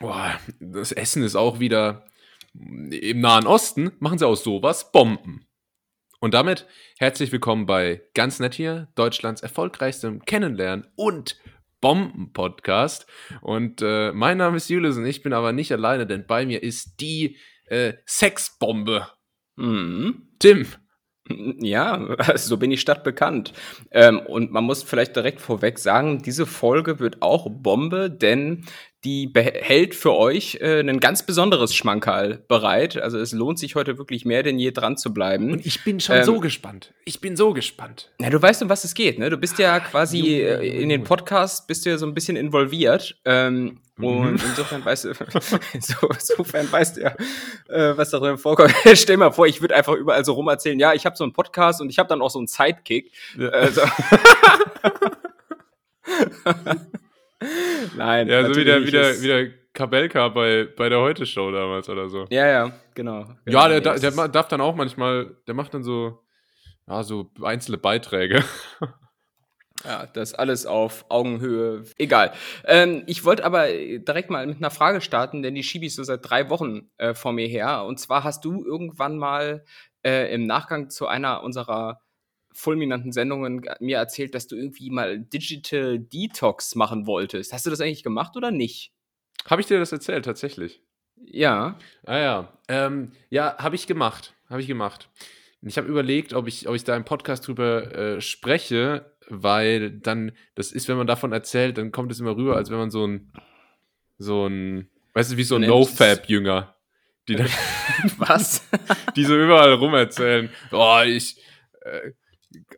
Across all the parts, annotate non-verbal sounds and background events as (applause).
Boah, das Essen ist auch wieder im Nahen Osten, machen sie aus sowas Bomben. Und damit herzlich willkommen bei Ganz Nett hier, Deutschlands erfolgreichstem Kennenlernen und Bomben-Podcast. Und äh, mein Name ist Julius und ich bin aber nicht alleine, denn bei mir ist die äh, Sexbombe. Mhm. Tim. Ja, (laughs) so bin ich stadtbekannt. Ähm, und man muss vielleicht direkt vorweg sagen, diese Folge wird auch Bombe, denn die behält für euch äh, ein ganz besonderes Schmankerl bereit. Also es lohnt sich heute wirklich mehr denn je dran zu bleiben. Und ich bin schon ähm, so gespannt. Ich bin so gespannt. Na, du weißt, um was es geht, ne? Du bist ja quasi äh, in den Podcast, bist du ja so ein bisschen involviert. Ähm, mhm. Und insofern weißt du, (laughs) (laughs) so, insofern weißt du ja, äh, was darin vorkommt. (laughs) Stell mal vor, ich würde einfach überall so rum erzählen, ja, ich habe so einen Podcast und ich habe dann auch so einen Sidekick. Ja. Also Nein. Ja, so wie der, wie der, wie der Kabelka bei, bei der Heute-Show damals oder so. Ja, ja, genau. Ja, der, der, der darf dann auch manchmal, der macht dann so, ja, so einzelne Beiträge. (laughs) Ja, das alles auf Augenhöhe. Egal. Ähm, ich wollte aber direkt mal mit einer Frage starten, denn die schiebe ich so seit drei Wochen äh, vor mir her. Und zwar hast du irgendwann mal äh, im Nachgang zu einer unserer fulminanten Sendungen mir erzählt, dass du irgendwie mal Digital Detox machen wolltest. Hast du das eigentlich gemacht oder nicht? Habe ich dir das erzählt, tatsächlich? Ja. Ah ja. Ähm, ja, habe ich gemacht. Habe ich gemacht. Ich habe überlegt, ob ich, ob ich da im Podcast drüber äh, spreche, weil dann, das ist, wenn man davon erzählt, dann kommt es immer rüber, als wenn man so ein, so ein, weißt du, wie so ein No-Fab-Jünger. Die dann, (laughs) Was? (laughs) die so überall rum erzählen. Oh, ich, äh,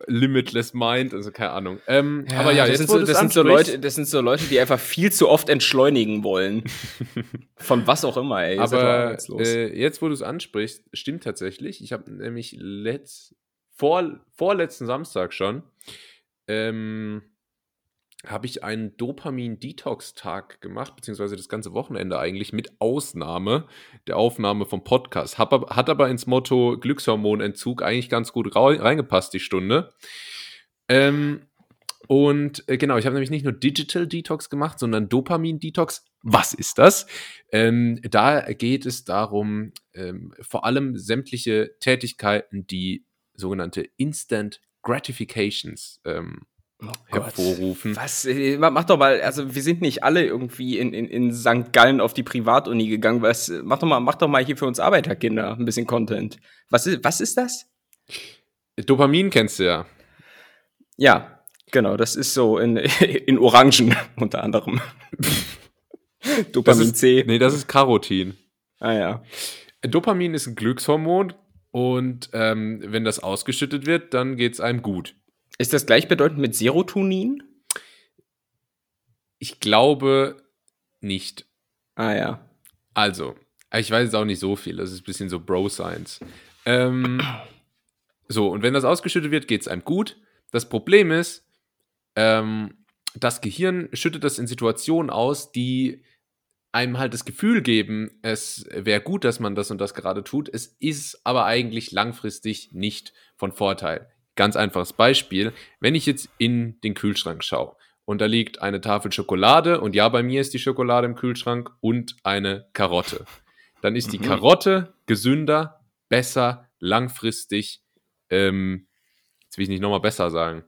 Limitless Mind, also keine Ahnung. Ähm, ja, aber ja, das, sind so, das sind so Leute, das sind so Leute, die einfach viel zu oft entschleunigen wollen. (laughs) Von was auch immer, ey. Aber äh, jetzt, wo du es ansprichst, stimmt tatsächlich. Ich habe nämlich letzt, vor, vorletzten Samstag schon ähm, habe ich einen Dopamin-Detox-Tag gemacht, beziehungsweise das ganze Wochenende eigentlich, mit Ausnahme der Aufnahme vom Podcast. Hab, hat aber ins Motto Glückshormonentzug eigentlich ganz gut reingepasst, die Stunde. Ähm, und äh, genau, ich habe nämlich nicht nur Digital Detox gemacht, sondern Dopamin Detox. Was ist das? Ähm, da geht es darum, ähm, vor allem sämtliche Tätigkeiten, die sogenannte Instant Gratifications ähm, oh hervorrufen. Was? Äh, mach doch mal, also wir sind nicht alle irgendwie in, in, in St. Gallen auf die Privatuni gegangen. Was, mach doch mal, mach doch mal hier für uns Arbeiterkinder ein bisschen Content. Was ist, was ist das? Dopamin kennst du ja. Ja, genau, das ist so in, (laughs) in Orangen (laughs) unter anderem. (laughs) Dopamin ist, C. Nee, das ist Carotin. Ah ja. Dopamin ist ein Glückshormon und ähm, wenn das ausgeschüttet wird, dann geht es einem gut. Ist das gleichbedeutend mit Serotonin? Ich glaube nicht. Ah ja. Also, ich weiß jetzt auch nicht so viel. Das ist ein bisschen so Bro-Science. Ähm, (clears throat) so, und wenn das ausgeschüttet wird, geht es einem gut. Das Problem ist, ähm, das Gehirn schüttet das in Situationen aus, die einem halt das Gefühl geben, es wäre gut, dass man das und das gerade tut. Es ist aber eigentlich langfristig nicht von Vorteil. Ganz einfaches Beispiel. Wenn ich jetzt in den Kühlschrank schaue und da liegt eine Tafel Schokolade und ja, bei mir ist die Schokolade im Kühlschrank und eine Karotte, dann ist die mhm. Karotte gesünder, besser, langfristig, ähm, jetzt will ich nicht nochmal besser sagen.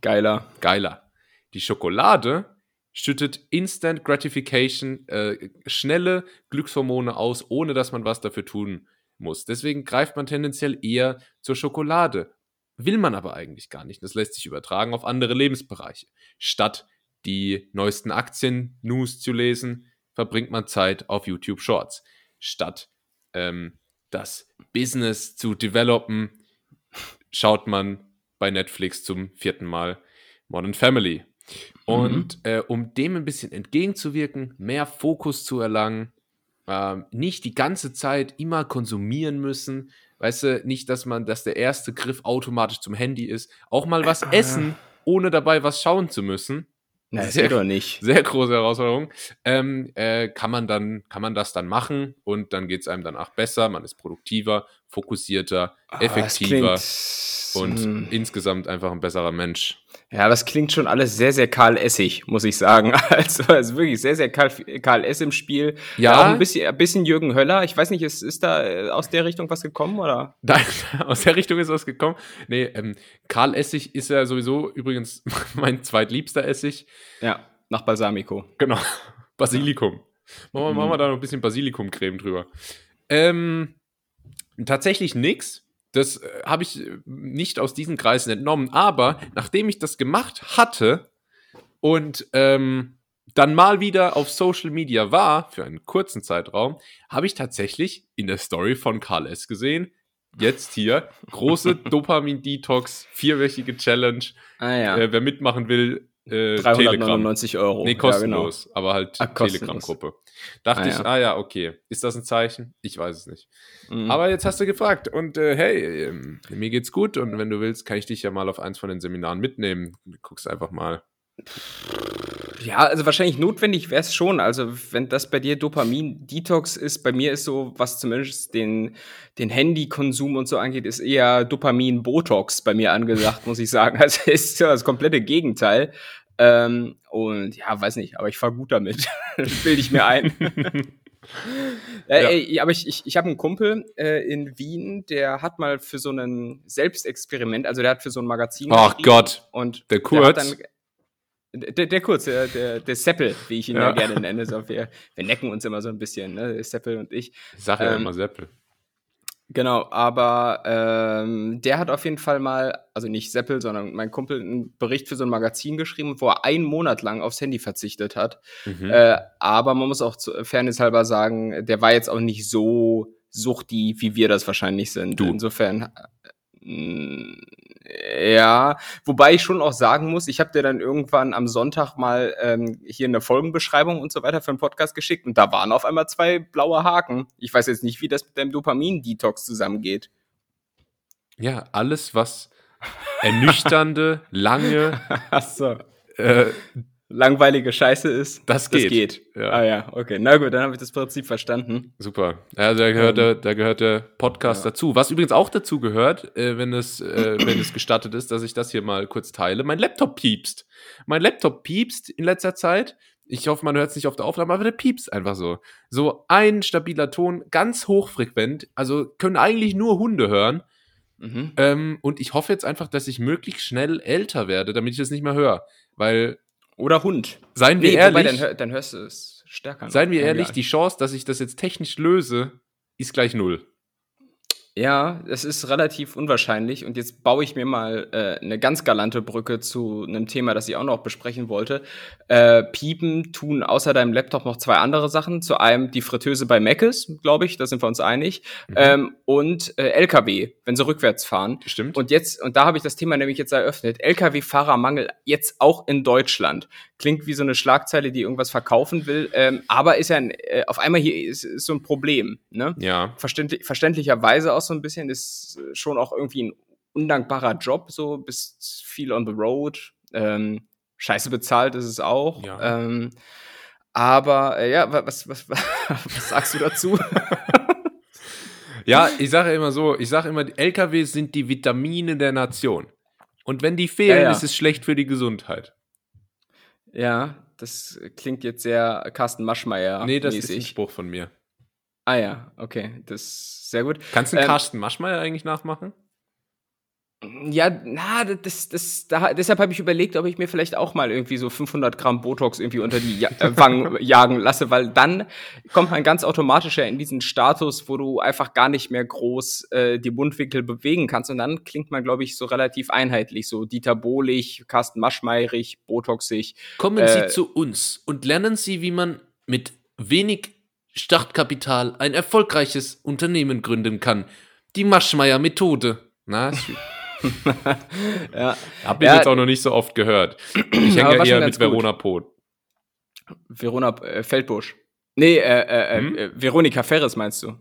Geiler. Geiler. Die Schokolade schüttet Instant Gratification, äh, schnelle Glückshormone aus, ohne dass man was dafür tun muss. Deswegen greift man tendenziell eher zur Schokolade. Will man aber eigentlich gar nicht. Das lässt sich übertragen auf andere Lebensbereiche. Statt die neuesten Aktien-News zu lesen, verbringt man Zeit auf YouTube Shorts. Statt ähm, das Business zu developen, schaut man bei Netflix zum vierten Mal Modern Family. Und mhm. äh, um dem ein bisschen entgegenzuwirken, mehr Fokus zu erlangen, äh, nicht die ganze Zeit immer konsumieren müssen, weißt du, nicht, dass man, dass der erste Griff automatisch zum Handy ist, auch mal was äh, essen, ohne dabei was schauen zu müssen. Na, sehr, doch nicht. (laughs) Sehr große Herausforderung. Ähm, äh, kann man dann, kann man das dann machen und dann geht es einem danach besser, man ist produktiver, fokussierter, ah, effektiver und mh. insgesamt einfach ein besserer Mensch. Ja, das klingt schon alles sehr, sehr Karl Essig, muss ich sagen. (laughs) Also, also wirklich sehr, sehr Karl, Karl S im Spiel. Ja. Auch ein bisschen, ein bisschen Jürgen Höller. Ich weiß nicht, ist, ist da äh, aus der Richtung was gekommen oder? (laughs) Nein, aus der Richtung ist was gekommen. Nee, ähm, Karl Essig ist ja sowieso übrigens (laughs) mein zweitliebster Essig. Ja, nach Balsamico. Genau. Basilikum. Machen wir, machen wir da noch ein bisschen Basilikumcreme drüber. Ähm, tatsächlich nix. Das äh, habe ich äh, nicht aus diesen Kreisen entnommen. Aber nachdem ich das gemacht hatte und ähm, dann mal wieder auf Social Media war, für einen kurzen Zeitraum, habe ich tatsächlich in der Story von Karl S. gesehen, jetzt hier, große (laughs) Dopamin-Detox, vierwöchige Challenge. Ah ja. Äh, wer mitmachen will, äh, Telegram. 399 Euro. Nee, kostenlos, aber halt Ah. Telegram-Gruppe. Dachte Ah, ich, ja. ah ja, okay. Ist das ein Zeichen? Ich weiß es nicht. Ja, genau. Aber jetzt hast du gefragt und äh, hey, ähm, mir geht's gut und wenn du willst, kann ich dich ja mal auf eins von den Seminaren mitnehmen. Du guckst einfach mal. Ja, also wahrscheinlich notwendig wäre es schon. Also wenn das bei dir Dopamin-Detox ist, bei mir ist so, was zumindest den, den Handykonsum und so angeht, ist eher Dopamin-Botox bei mir angesagt, muss ich sagen. (laughs) Also ist so das komplette Gegenteil. Ähm, und ja, weiß nicht, aber ich fahre gut damit. (laughs) Bilde ich mir ein. (laughs) Äh, Ja. ey, aber ich, ich, ich habe einen Kumpel äh, in Wien, der hat mal für so ein Selbstexperiment, also der hat für so ein Magazin Ach Gott, und der der, Kurz. hat dann, der, der Kurz, der, der, der Seppel, wie ich ihn ja, Ja. gerne nenne. So, wir, wir necken uns immer so ein bisschen, ne? Seppel und ich. Ich sag ja ähm, immer Seppel. Genau, aber ähm, der hat auf jeden Fall mal, also nicht Seppel, sondern mein Kumpel, einen Bericht für so ein Magazin geschrieben, wo er einen Monat lang aufs Handy verzichtet hat. Mhm. Äh, aber man muss auch zu Fairness halber sagen, der war jetzt auch nicht so suchti, wie wir das wahrscheinlich sind. Du. Insofern, äh, ja, wobei ich schon auch sagen muss, ich habe dir dann irgendwann am Sonntag mal ähm, hier eine Folgenbeschreibung und so weiter für einen Podcast geschickt und da waren auf einmal zwei blaue Haken. Ich weiß jetzt nicht, wie das mit deinem Dopamin-Detox zusammengeht. ja, alles, was ernüchternde, lange, (laughs) Achso. äh, Langweilige Scheiße ist. das geht. Das geht. Ja. Ah ja, okay. Na gut, dann habe ich das Prinzip verstanden. Super. Ja, da gehört, der, da gehört der Podcast Ja. dazu. Was übrigens auch dazu gehört, äh, wenn, es, äh, wenn es gestattet ist, dass ich das hier mal kurz teile. Mein Laptop piepst. Mein Laptop piepst in letzter Zeit. Ich hoffe, man hört es nicht auf der Aufnahme, aber der piepst einfach so. So ein stabiler Ton, ganz hochfrequent. Also können eigentlich nur Hunde hören. Mhm. Ähm, und ich hoffe jetzt einfach, dass ich möglichst schnell älter werde, damit ich das nicht mehr höre. Weil, Oder Hund. seien wir Nee, ehrlich, wobei, dann, dann hörst du es stärker. seien wir ehrlich, die Chance, dass ich das jetzt technisch löse, ist gleich null. Ja, es ist relativ unwahrscheinlich. Und jetzt baue ich mir mal äh, eine ganz galante Brücke zu einem Thema, das ich auch noch besprechen wollte. Äh, Piepen tun außer deinem Laptop noch zwei andere Sachen. Zu einem die Fritteuse bei Meckes, glaube ich, da sind wir uns einig. Mhm. Ähm, und äh, LKW, wenn sie rückwärts fahren. Stimmt. Und jetzt, und da habe ich das Thema nämlich jetzt eröffnet, Lkw-Fahrermangel jetzt auch in Deutschland. Klingt wie so eine Schlagzeile, die irgendwas verkaufen will, ähm, aber ist ja ein, äh, auf einmal hier ist, ist so ein Problem. Ne? ja. Verständlich, verständlicherweise auch so ein bisschen, ist schon auch irgendwie ein undankbarer Job, so bist viel on the road. Ähm, scheiße bezahlt ist es auch. Ja. Ähm, aber äh, ja, wa- was, was, (laughs) was sagst du dazu? Ja, ich sage immer so, ich sage immer, die LKWs sind die Vitamine der Nation. Und wenn die fehlen, Ja, ja. ist es schlecht für die Gesundheit. ja, das klingt jetzt sehr Carsten Maschmeyer. nee, das ist ein Spruch von mir. Ah ja, okay, das ist sehr gut. Kannst du Ähm, Carsten Maschmeyer eigentlich nachmachen? Ja, na, das, das, da, deshalb habe ich überlegt, ob ich mir vielleicht auch mal irgendwie so 500 Gramm Botox irgendwie unter die ja äh, Wangen (laughs) jagen lasse, weil dann kommt man ganz automatisch ja in diesen Status, wo du einfach gar nicht mehr groß äh, die Mundwinkel bewegen kannst und dann klingt man, glaube ich, so relativ einheitlich, so Dieter Bohlig, Carsten Maschmeierig, Botoxig. Kommen äh, Sie zu uns und lernen Sie, wie man mit wenig Startkapital ein erfolgreiches Unternehmen gründen kann. Die Maschmeyer-Methode. Na, (laughs) Ja, habe ich Ja. jetzt auch noch nicht so oft gehört. Ich hänge ja eher mit. Verona Poth. Verona äh, Feldbusch. Nee, äh, äh, Hm? äh, Veronika Ferres meinst du?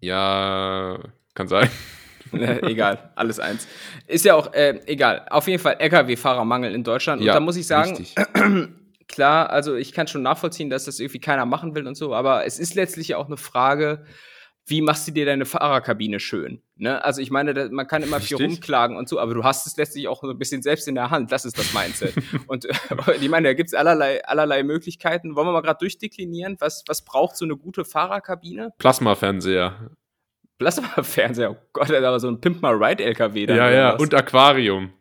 Ja, kann sein. (laughs) Egal, alles eins. Ist ja auch äh, egal. Auf jeden Fall LKW-Fahrermangel in Deutschland. Und Ja, da muss ich sagen. (clears throat) klar, also ich kann schon nachvollziehen, dass das irgendwie keiner machen will und so, aber es ist letztlich auch eine Frage, wie machst du dir deine Fahrerkabine schön? Ne? Also ich meine, man kann immer viel Richtig. rumklagen und so, aber du hast es letztlich auch so ein bisschen selbst in der Hand. Das ist das Mindset. und äh, (laughs) ich meine, da gibt es allerlei, allerlei Möglichkeiten. Wollen wir mal gerade durchdeklinieren? Was, was braucht so eine gute Fahrerkabine? Plasmafernseher. Plasmafernseher. Oh Gott, da war so ein Pimp My Ride LKW da. Ja, ja, und Aquarium.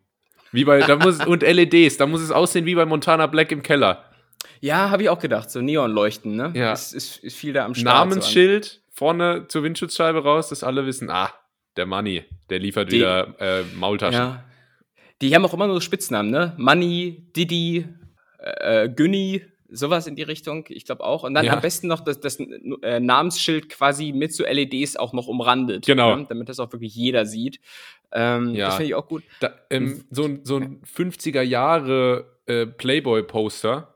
Wie bei, da muss, und LEDs, da muss es aussehen wie bei Montana Black im Keller. Ja, habe ich auch gedacht, so Neonleuchten, ne? Ja. Ist, ist, ist viel da am Start. Namensschild vorne zur Windschutzscheibe raus, dass alle wissen, ah, der Money, der liefert Die- wieder äh, So. Maultaschen. Ja. Die haben auch immer nur Spitznamen, ne? Money, Diddy, äh, äh, Günni, sowas in die Richtung, ich glaube auch. Und dann Ja. am besten noch das, das äh, Namensschild quasi mit so LEDs auch noch umrandet. Genau. Ne? Damit das auch wirklich jeder sieht. Ähm, Ja. Das finde ich auch gut. Da, ähm, so, ein- so ein 50er Jahre äh, Playboy-Poster.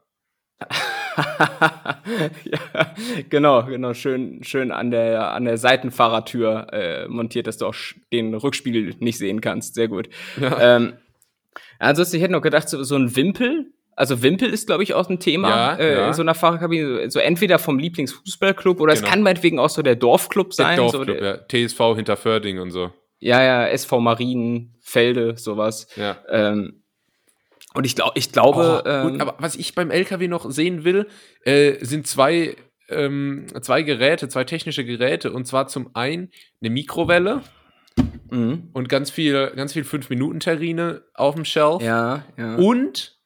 (laughs) ja, genau, genau, schön, schön an der, an der Seitenfahrertür äh, montiert, dass du auch den Rückspiegel nicht sehen kannst. Sehr gut. Ja. Ähm, ansonsten, ich hätte noch gedacht, so, so ein Wimpel. Also Wimpel ist, glaube ich, auch ein Thema Ja, äh, ja. in so einer Fahrerkabine. So entweder vom Lieblingsfußballclub oder es Genau. kann meinetwegen auch so der Dorfclub sein. Der so Dorfclub, der, ja. TSV Hinterförding und so. ja, ja, SV Marien, Felde, sowas. Ja. Ähm, und ich, glaub, ich glaube, Oh, ähm, gut, aber was ich beim LKW noch sehen will, äh, sind zwei, ähm, zwei Geräte, zwei technische Geräte. Und zwar zum einen eine Mikrowelle mhm. und ganz viel, ganz viel 5-Minuten-Terrine auf dem Shelf. ja, ja. Und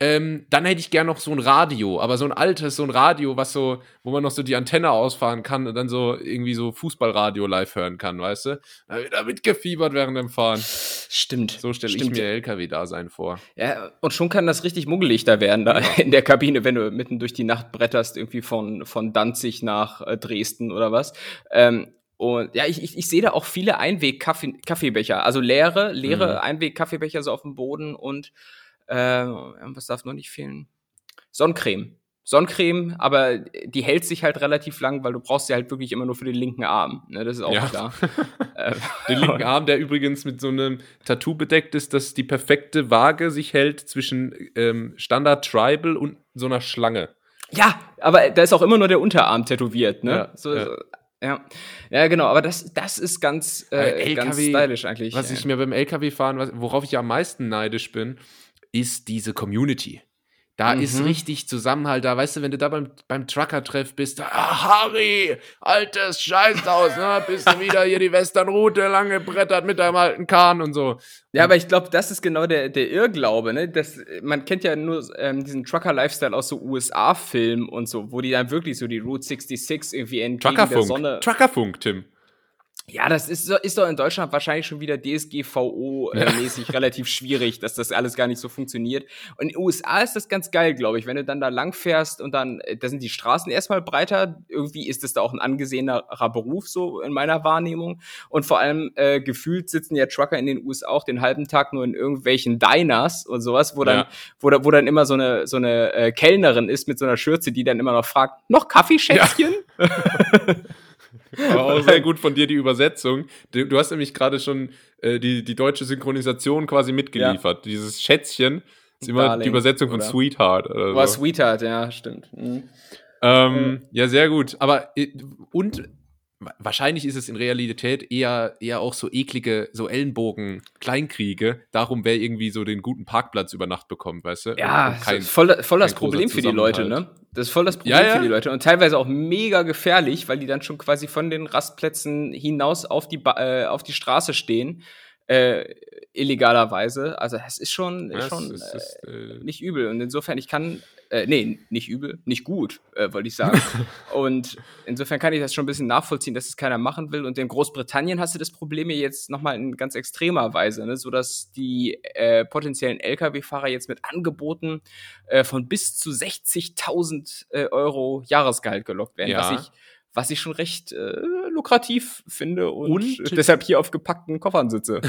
ähm, dann hätte ich gern noch so ein Radio, aber so ein altes, so ein Radio, was so, wo man noch so die Antenne ausfahren kann und dann so irgendwie so Fußballradio live hören kann, weißt du? Da wird da mitgefiebert während dem Fahren. Stimmt. So stelle ich mir LKW-Dasein vor. Ja, und schon kann das richtig muggelig da werden, da in der Kabine, wenn du mitten durch die Nacht bretterst, irgendwie von, von Danzig nach äh, Dresden oder was. Ähm, und ja, ich, ich, ich sehe da auch viele Einweg-Kaffeebecher, also leere, leere Mhm. Einweg-Kaffeebecher so auf dem Boden und äh, was darf noch nicht fehlen? Sonnencreme. Sonnencreme, aber die hält sich halt relativ lang, weil du brauchst sie halt wirklich immer nur für den linken Arm. Ne, das ist auch Ja. klar. (laughs) äh, Den linken Arm, der übrigens mit so einem Tattoo bedeckt ist, dass die perfekte Waage sich hält zwischen ähm, Standard Tribal und so einer Schlange. Ja, aber da ist auch immer nur der Unterarm tätowiert, ne? Ja, so, ja. so, ja. ja, genau, aber das, das ist ganz, äh, Weil ganz LKW stylisch eigentlich. Was ich mir beim LKW-Fahren, worauf ich am meisten neidisch bin, ist diese Community. Da ist Mhm. richtig Zusammenhalt da. Weißt du, wenn du da beim, beim Trucker-Treff bist, ah, Harry, altes Scheißhaus, ne? bist du (laughs) wieder hier die Westernroute lang gebrettert mit deinem alten Kahn und so. ja, aber ich glaube, das ist genau der, der Irrglaube, ne? Das, man kennt ja nur ähm, diesen Trucker-Lifestyle aus so USA-Filmen und so, wo die dann wirklich so die Route 66 irgendwie entgegen der Sonne. Truckerfunk. Truckerfunk, Tim. Ja, das ist, ist doch in Deutschland wahrscheinlich schon wieder DSGVO-mäßig relativ schwierig, dass das alles gar nicht so funktioniert. Und in den USA ist das ganz geil, glaube ich, wenn du dann da lang fährst und dann, äh, da sind die Straßen erstmal breiter. Irgendwie ist das da auch ein angesehenerer Beruf, so in meiner Wahrnehmung. Und vor allem äh, gefühlt sitzen ja Trucker in den USA auch den halben Tag nur in irgendwelchen Diners und sowas, wo dann, Ja. wo, da, wo dann immer so eine, so eine äh, Kellnerin ist mit so einer Schürze, die dann immer noch fragt, noch Kaffee, Schätzchen? (laughs) Aber auch (laughs) sehr gut von dir die Übersetzung. Du, du hast nämlich gerade schon äh, die, die deutsche Synchronisation quasi mitgeliefert. Dieses Schätzchen ist immer Darling, die Übersetzung von oder? Sweetheart. Oder War so. Sweetheart, ja, stimmt. Mhm. Ähm, ja, sehr gut. Aber äh, und wa- wahrscheinlich ist es in Realität eher, eher auch so eklige, so Ellenbogen-Kleinkriege. Darum, wer irgendwie so den guten Parkplatz über Nacht bekommt, weißt du? Ja, Und kein- voll, voll das Problem für die Leute, ne? Das ist voll das Problem Ja, ja. für die Leute und teilweise auch mega gefährlich, weil die dann schon quasi von den Rastplätzen hinaus auf die, ba äh, auf die Straße stehen, äh, illegalerweise. Also das ist schon, ist es schon ist- es ist, äh, äh, nicht übel und insofern ich kann, äh, nee, nicht übel, nicht gut, äh, wollte ich sagen. (laughs) und insofern kann ich das schon ein bisschen nachvollziehen, dass es keiner machen will und in Großbritannien hast du das Problem ja jetzt nochmal in ganz extremer Weise, ne? sodass die äh, potenziellen Lkw-Fahrer jetzt mit Angeboten äh, von bis zu 60.000 äh, Euro Jahresgehalt gelockt werden, Ja. was ich was ich schon recht äh, lukrativ finde und, Und- deshalb hier auf gepackten Koffern sitze.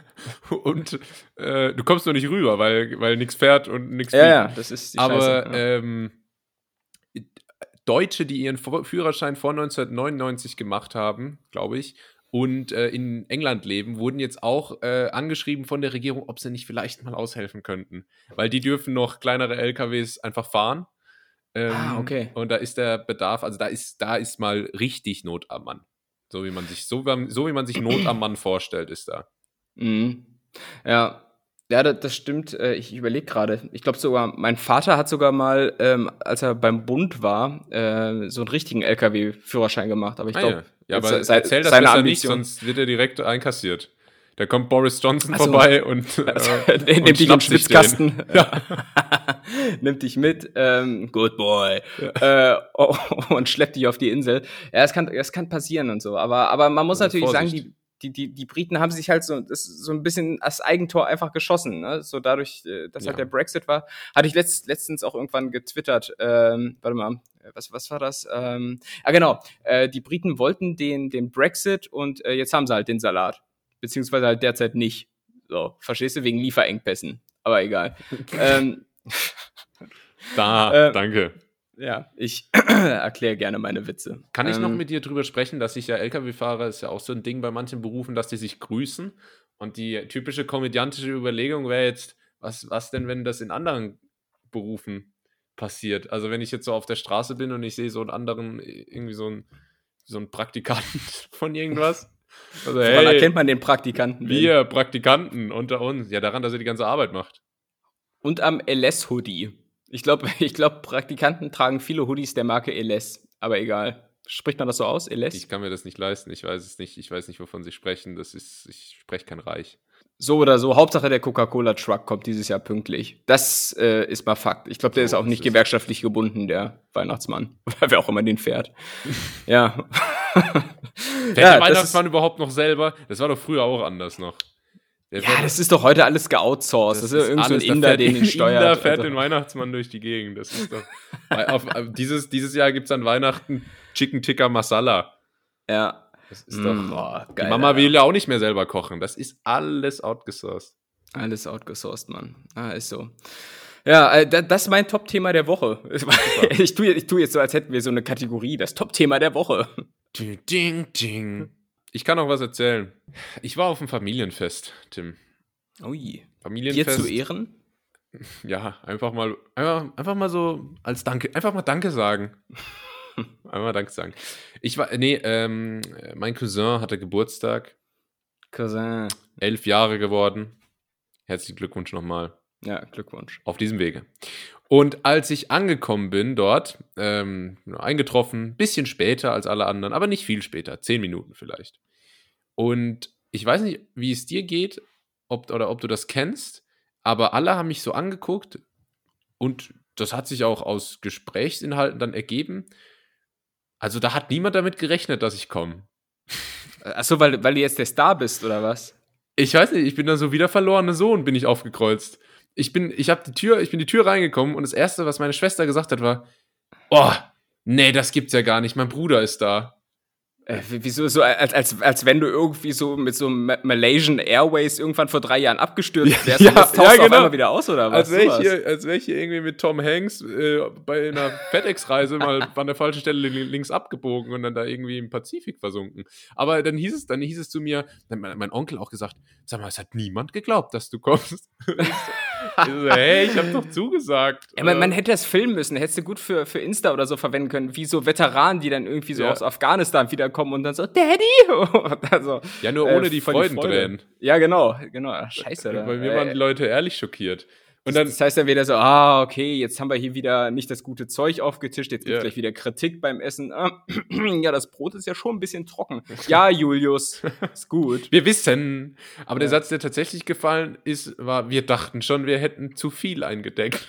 (laughs) und äh, du kommst nur nicht rüber, weil, weil nichts fährt und nichts ja, ja, das ist die Aber Scheiße. ja. ähm, Deutsche, die ihren Führerschein vor 1999 gemacht haben, glaube ich, und äh, in England leben, wurden jetzt auch äh, angeschrieben von der Regierung, ob sie nicht vielleicht mal aushelfen könnten. Weil die dürfen noch kleinere LKWs einfach fahren. Ähm, Ah, okay. Und da ist der Bedarf, also da ist, da ist mal richtig Not am Mann. So wie man sich, so, so wie man sich Not am Mann vorstellt, ist da. Mhm. Ja, ja, das, das stimmt. Äh, ich überlege gerade. Ich glaube sogar, mein Vater hat sogar mal, ähm, als er beim Bund war, äh, so einen richtigen LKW-Führerschein gemacht. Aber ich glaube, ah, ja. ja, aber se erzähl das besser nicht, sonst wird er direkt einkassiert. Da kommt Boris Johnson so. vorbei und, also, äh, (laughs) nimmt dich in den Schwitzkasten. Ja. (laughs) (laughs) nimmt dich mit, ähm, good boy, ja. äh, oh, (laughs) und schleppt dich auf die Insel. Ja, es kann, es kann passieren und so. Aber, aber man muss also natürlich Vorsicht. sagen, die, die, die, die Briten haben sich halt so, das so ein bisschen als Eigentor einfach geschossen. Ne? So dadurch, äh, dass halt ja. halt der Brexit war, hatte ich letzt, letztens auch irgendwann getwittert. Ähm, warte mal, was, was war das? Ähm, ah, genau. Äh, die Briten wollten den, den Brexit und äh, jetzt haben sie halt den Salat. Beziehungsweise halt derzeit nicht. So, verstehst du, wegen Lieferengpässen. Aber egal. (laughs) ähm, da, äh, danke. Ja, ich (clears throat) erkläre gerne meine Witze. Kann ich ähm, noch mit dir drüber sprechen, dass ich ja Lkw-Fahrer ist ja auch so ein Ding bei manchen Berufen, dass die sich grüßen. Und die typische komödiantische Überlegung wäre jetzt, was, was denn, wenn das in anderen Berufen passiert? Also wenn ich jetzt so auf der Straße bin und ich sehe so einen anderen, irgendwie so einen, so einen Praktikanten (laughs) von irgendwas. Also, hey, Woran erkennt man den Praktikanten? Wir, Praktikanten unter uns. Ja, daran, dass er die ganze Arbeit macht. Und am LS-Hoodie. Ich glaube, (laughs) ich glaub, Praktikanten tragen viele Hoodies der Marke LS, aber egal. Spricht man das so aus, LS? Ich kann mir das nicht leisten. Ich weiß es nicht. Ich weiß nicht, wovon Sie sprechen. Das ist, ich spreche kein Reich. So oder so. Hauptsache der Coca-Cola-Truck kommt dieses Jahr pünktlich. Das äh, ist mal Fakt. Ich glaube, der so, ist auch nicht gewerkschaftlich gebunden, der Weihnachtsmann. (laughs) Oder wer auch immer den fährt. (laughs) ja. Fährt ja, der Weihnachtsmann überhaupt noch selber? Das war doch früher auch anders noch. Der ja, das ist doch heute alles geoutsourced. Das, das ist, ist irgend so ein Inder, den ihn (laughs) steuert. Inder fährt also. den Weihnachtsmann durch die Gegend. Das ist doch. (laughs) auf, dieses, dieses Jahr gibt es an Weihnachten Chicken Tikka Masala. Ja. Das ist mm, doch. Boah, geil, die Mama ja. will ja auch nicht mehr selber kochen. Das ist alles outgesourced. Alles outgesourced, Mann. Ah, ist so. Ja, äh, das ist mein Top-Thema der Woche. (laughs) Ich tue, ich tue jetzt so, als hätten wir so eine Kategorie. Das Top-Thema der Woche. Ding, ding, ding. Ich kann auch was erzählen. Ich war auf einem Familienfest, Tim. Ui. Familienfest. Dir zu Ehren? (laughs) Ja, einfach mal, einfach, einfach mal so als Danke, einfach mal Danke sagen. (laughs) einfach mal Danke sagen. Ich war, nee, ähm, mein Cousin hatte Geburtstag. Cousin. Elf Jahre geworden. Herzlichen Glückwunsch nochmal. Ja, Glückwunsch. Auf diesem Wege. Und als ich angekommen bin dort, ähm, eingetroffen, bisschen später als alle anderen, aber nicht viel später, zehn Minuten vielleicht. Und ich weiß nicht, wie es dir geht, ob, oder ob du das kennst, aber alle haben mich so angeguckt und das hat sich auch aus Gesprächsinhalten dann ergeben. Also da hat niemand damit gerechnet, dass ich komme. Achso, weil, weil du jetzt der Star bist, oder was? Ich weiß nicht, ich bin dann so wieder verlorene Sohn, bin ich aufgekreuzt ich bin, ich habe die Tür, ich bin die Tür reingekommen und das erste, was meine Schwester gesagt hat, war, oh, nee, das gibt's ja gar nicht, mein Bruder ist da. Äh, wieso so, als, als, als wenn du irgendwie so mit so Malaysian Airways irgendwann vor drei Jahren abgestürzt wärst ja, und das tauchst ja, genau. auf einmal wieder aus, oder was? Als wäre ich, hier, als wär ich hier irgendwie mit Tom Hanks äh, bei einer FedEx-Reise mal (laughs) an der falschen Stelle links abgebogen und dann da irgendwie im Pazifik versunken. Aber dann hieß es, dann hieß es zu mir, dann mein, mein Onkel auch gesagt, sag mal, es hat niemand geglaubt, dass du kommst. (laughs) ich so, hey, ich hab doch zugesagt. Ja, man, man, hätte das filmen müssen, hättest du gut für, für Insta oder so verwenden können, wie so Veteranen, die dann irgendwie so ja. aus Afghanistan wiederkommen und dann so, Daddy! (laughs) also, ja, nur ohne äh, die Freudentränen. Freude. Ja, genau, genau. Scheiße. Bei mir waren die Leute ehrlich schockiert. Und dann, das heißt dann wieder so, ah, okay, jetzt haben wir hier wieder nicht das gute Zeug aufgetischt, jetzt gibt es ja. gleich wieder Kritik beim Essen. Ah, (clears throat) ja, das Brot ist ja schon ein bisschen trocken. (laughs) Ja, Julius, ist gut. Wir wissen. Aber ja. der Satz, der tatsächlich gefallen ist, war, wir dachten schon, wir hätten zu viel eingedeckt.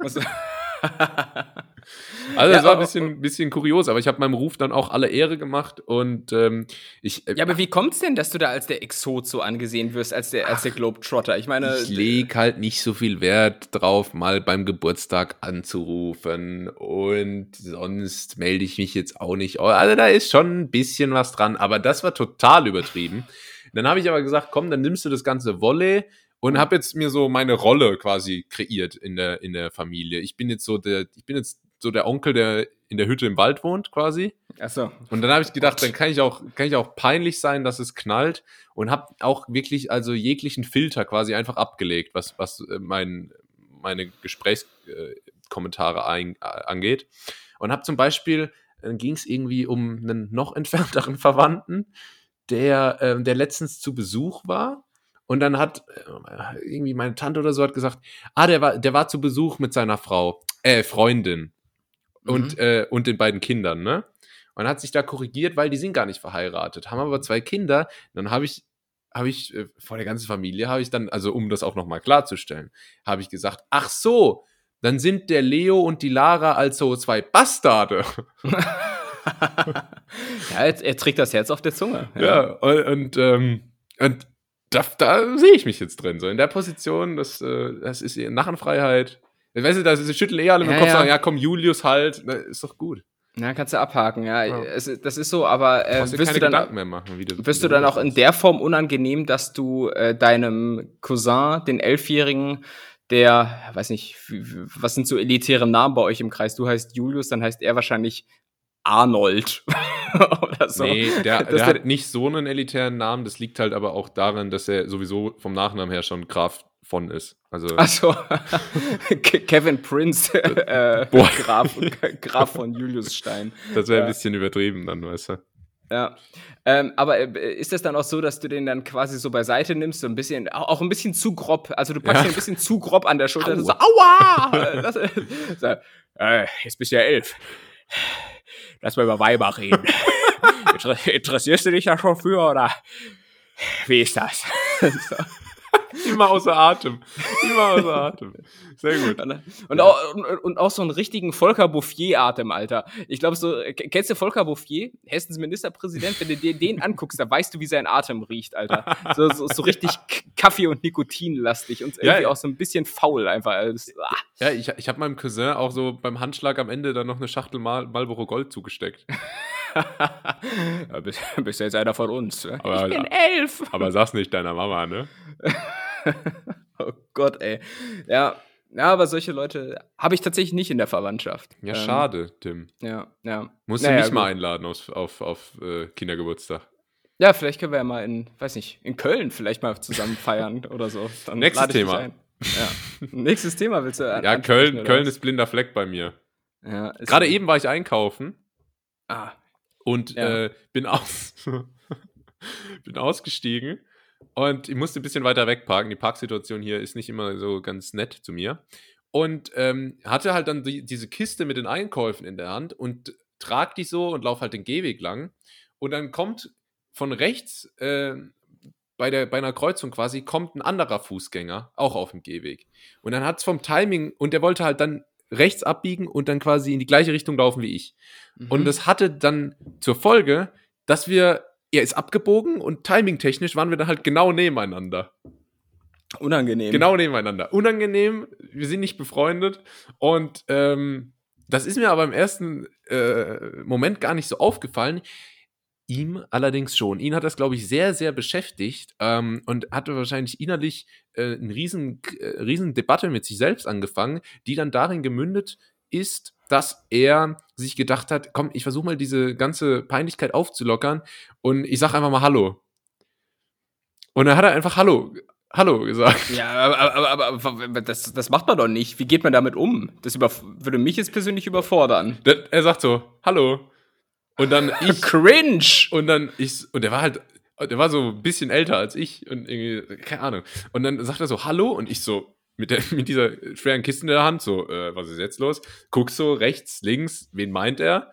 Also, (laughs) (laughs) also ja, es war ein bisschen, bisschen kurios, aber ich habe meinem Ruf dann auch alle Ehre gemacht und ähm, ich. Äh, ja, aber wie kommt's denn, dass du da als der Exot so angesehen wirst, als der, als der Globetrotter? Ich meine. Ich leg halt nicht so viel Wert drauf, mal beim Geburtstag anzurufen und sonst melde ich mich jetzt auch nicht. Also da ist schon ein bisschen was dran, aber das war total übertrieben. Dann habe ich aber gesagt, komm, dann nimmst du das ganze Volley und habe jetzt mir so meine Rolle quasi kreiert in der in der Familie. Ich bin jetzt so der ich bin jetzt so der Onkel, der in der Hütte im Wald wohnt quasi. Ach so. Und dann habe ich gedacht, dann kann ich auch kann ich auch peinlich sein, dass es knallt und habe auch wirklich also jeglichen Filter quasi einfach abgelegt, was was äh, mein meine Gesprächskommentare äh, angeht und habe zum Beispiel Dann ging es irgendwie um einen noch (laughs) entfernteren Verwandten, der, äh, der letztens zu Besuch war. Und dann hat äh, irgendwie meine Tante oder so hat gesagt, ah, der war, der war zu Besuch mit seiner Frau, äh, Freundin und, Mhm. äh, und den beiden Kindern, ne? Und hat sich da korrigiert, weil die sind gar nicht verheiratet, haben aber zwei Kinder. Dann habe ich, habe ich äh, vor der ganzen Familie, habe ich dann, also um das auch nochmal klarzustellen, habe ich gesagt, ach so, dann sind der Leo und die Lara also zwei Bastarde. (laughs) (laughs) ja, er, er trägt das Herz auf der Zunge. Ja, und, und, ähm, und da, da sehe ich mich jetzt drin, so in der Position, das, äh, das ist Narrenfreiheit. Weißt du, da schütteln eh alle mit dem Ja, Kopf, ja. sagen, ja komm, Julius halt, na, ist doch gut. Ja, kannst du abhaken, ja. Ja. Es, das ist so, aber äh, wirst, du dann, machen. Wie du, wirst du dann auch in der Form unangenehm, dass du äh, deinem Cousin, den Elfjährigen, der, weiß nicht, was sind so elitäre Namen bei euch im Kreis? Du heißt Julius, dann heißt er wahrscheinlich Arnold (laughs) (laughs) oder so. Nee, der, der hat nicht so einen elitären Namen. Das liegt halt aber auch daran, dass er sowieso vom Nachnamen her schon Graf von ist. Also, Achso, (laughs) Ke- Kevin Prince, (laughs) äh, Boah. Graf, Graf von Julius Stein. das wäre ja. ein bisschen übertrieben dann, weißt du. Ja. Ähm, aber äh, ist das dann auch so, dass du den dann quasi so beiseite nimmst, so ein bisschen, auch, auch ein bisschen zu grob, also du packst Ja. ihn ein bisschen zu grob an der Schulter, Aua. so, aua! Das, so, äh, jetzt bist du ja elf. Lass mal über Weiber reden. (laughs) Inter interessierst du dich da schon für, oder wie ist das? (laughs) so. (laughs) Immer außer Atem. Immer außer Atem. Sehr gut. Und, auch, und, und auch so einen richtigen Volker Bouffier-Atem, Alter. Ich glaube, so, kennst du Volker Bouffier, Hessens Ministerpräsident? Wenn du dir den anguckst, da weißt du, wie sein Atem riecht, Alter. So, so, so richtig (laughs) Kaffee- und Nikotinlastig und irgendwie Ja. auch so ein bisschen faul einfach. Also, ah. Ja, ich, ich habe meinem Cousin auch so beim Handschlag am Ende dann noch eine Schachtel Mal Marlboro Gold zugesteckt. (laughs) (laughs) ja, bist, (laughs) bist jetzt einer von uns. ne? Aber- ich bin elf. (laughs) Aber sag's nicht deiner Mama, ne? Oh Gott, ey. Ja, ja aber solche Leute habe ich tatsächlich nicht in der Verwandtschaft. Ja, Ähm, schade, Tim. Ja, ja. Musst Naja, du mich mal gut. einladen auf, auf, auf äh, Kindergeburtstag. Ja, vielleicht können wir ja mal in, weiß nicht, in Köln vielleicht mal zusammen feiern oder so. Dann Nächstes Thema. Ja. Nächstes Thema willst du an- Ja, Köln, Köln ist blinder Fleck bei mir. Ja, Gerade eben war ich einkaufen Ah, und Ja. äh, bin, aus, (laughs) bin ausgestiegen und ich musste ein bisschen weiter wegparken. Die Parksituation hier ist nicht immer so ganz nett zu mir. Und ähm, hatte halt dann die, diese Kiste mit den Einkäufen in der Hand und trag die so und lauf halt den Gehweg lang. Und dann kommt von rechts äh, bei, der, bei einer Kreuzung quasi, kommt ein anderer Fußgänger, auch auf dem Gehweg. Und dann hat es vom Timing, und der wollte halt dann rechts abbiegen und dann quasi in die gleiche Richtung laufen wie ich. Und mhm. das hatte dann zur Folge, dass wir, er ist abgebogen und timingtechnisch waren wir dann halt genau nebeneinander. unangenehm. Genau nebeneinander. Unangenehm, wir sind nicht befreundet und ähm, das ist mir aber im ersten äh, Moment gar nicht so aufgefallen. Ihm allerdings schon. Ihn hat das, glaube ich, sehr, sehr beschäftigt ähm, und hatte wahrscheinlich innerlich äh, eine riesen, äh, riesen Debatte mit sich selbst angefangen, die dann darin gemündet ist, dass er sich gedacht hat, komm, ich versuche mal diese ganze Peinlichkeit aufzulockern und ich sage einfach mal Hallo. Und dann hat er einfach Hallo, Hallo gesagt. Ja, aber, aber, aber, aber das, das macht man doch nicht. Wie geht man damit um? Das über, würde mich jetzt persönlich überfordern. Der, er sagt so, hallo. Und dann (laughs) ich, Cringe! und dann ich, und der war halt, der war so ein bisschen älter als ich und irgendwie, keine Ahnung. Und dann sagt er so, hallo, und ich so, mit, der, (laughs) mit dieser schweren Kiste in der Hand, so, äh, was ist jetzt los? Guck so rechts, links, wen meint er?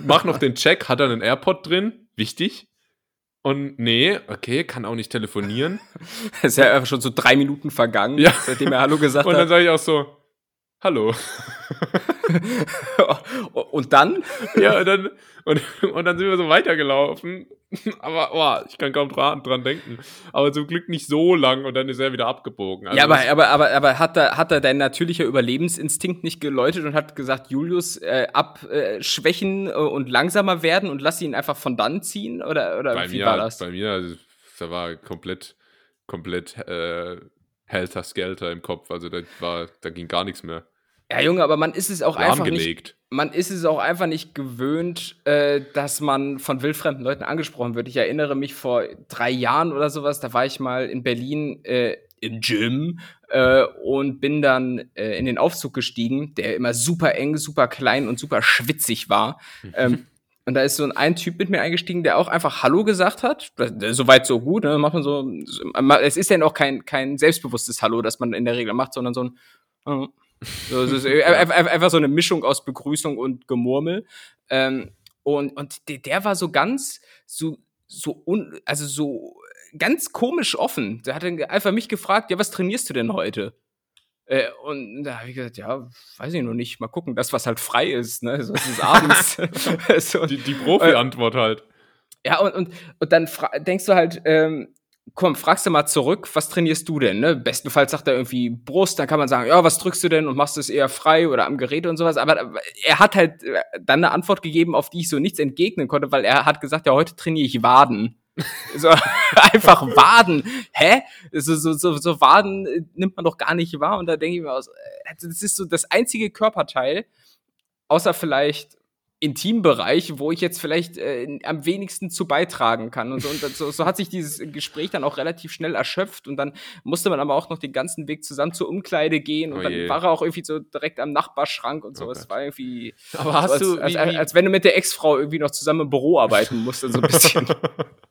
Mach noch den Check, hat er einen AirPod drin? Wichtig. Und nee, okay, kann auch nicht telefonieren. Es (laughs) ist ja einfach schon so drei Minuten vergangen, Ja. seitdem er Hallo gesagt Und dann hat. sage ich auch so, hallo. (laughs) Und dann? Ja, und dann, und, und dann sind wir so weitergelaufen. Aber oh, ich kann kaum dran, dran denken. Aber zum Glück nicht so lang und dann ist er wieder abgebogen. Also ja, aber, aber, aber, aber hat da, hat da dein natürlicher Überlebensinstinkt nicht geläutet und hat gesagt, Julius, äh, abschwächen äh, und langsamer werden und lass ihn einfach von dann ziehen? Oder, oder bei wie mir, war das? bei mir, also, da war komplett, komplett äh, Helter Skelter im Kopf. Also da war, da ging gar nichts mehr. Ja, Junge, aber man ist es auch einfach nicht, man ist es auch einfach nicht gewöhnt, äh, dass man von wildfremden Leuten angesprochen wird. Ich erinnere mich vor drei Jahren oder sowas, da war ich mal in Berlin äh, im Gym äh, und bin dann äh, in den Aufzug gestiegen, der immer super eng, super klein und super schwitzig war. (laughs) ähm, und da ist so ein, ein Typ mit mir eingestiegen, der auch einfach Hallo gesagt hat. Soweit so gut, ne? Macht man so. Es ist ja noch kein, kein selbstbewusstes Hallo, das man in der Regel macht, sondern so ein. Oh. So, es (laughs) ist einfach so eine Mischung aus Begrüßung und Gemurmel. Ähm, und, und der, der war so ganz, so, so un, also so ganz komisch offen. Der hat einfach mich gefragt, ja, was trainierst du denn heute? Äh, und da habe ich gesagt, ja, weiß ich noch nicht, mal gucken, das, was halt frei ist, ne? So ist es abends. (laughs) (laughs) so, die die Profi-Antwort äh, halt. Ja, und, und, und dann denkst du halt, ähm, komm, fragst du mal zurück, was trainierst du denn? Ne? Bestenfalls sagt er irgendwie Brust, dann kann man sagen, ja, was drückst du denn und machst es eher frei oder am Gerät und sowas. Aber er hat halt äh, dann eine Antwort gegeben, auf die ich so nichts entgegnen konnte, weil er hat gesagt, ja, heute trainiere ich Waden. So, (laughs) einfach Waden. Hä? So, so, so, so Waden äh, nimmt man doch gar nicht wahr. Und da denke ich mir aus, äh, das ist so das einzige Körperteil, außer vielleicht Intimbereich, wo ich jetzt vielleicht äh, am wenigsten zu beitragen kann und so. Und so, so hat sich dieses Gespräch dann auch relativ schnell erschöpft und dann musste man aber auch noch den ganzen Weg zusammen zur Umkleide gehen und oh dann war er auch irgendwie so direkt am Nachbarschrank und so. Okay. Es war irgendwie. Aber hast als, du, als, als, als, wenn du mit der Ex-Frau irgendwie noch zusammen im Büro arbeiten musst, so ein bisschen.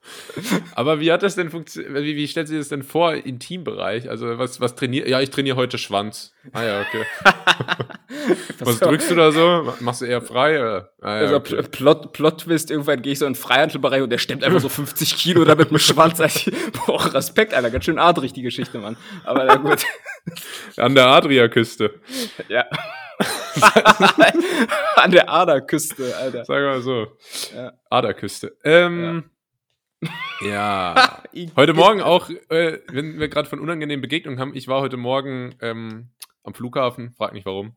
(laughs) aber wie hat das denn funktioniert? Wie, wie stellt sich das denn vor, Intimbereich? Also was, was trainiert? Ja, ich trainiere heute Schwanz. Ah ja, okay. (laughs) was drückst du da so? Machst du eher frei? Oder? Ah, ja, also okay. Plot, Plot Twist, irgendwann gehe ich so in den Freihandelbereich und der stemmt einfach so 50 Kilo da mit dem Schwanz. Boah, Respekt, Alter, ganz schön adrig die Geschichte, Mann. Aber na gut. (laughs) An der Adria-Küste. Ja. (laughs) An der Aderküste, Alter. Sag mal so. Ja. Aderküste. Ähm, ja. ja. (laughs) heute Morgen auch, äh, wenn wir gerade von unangenehmen Begegnungen haben, ich war heute Morgen ähm, am Flughafen, frag nicht warum.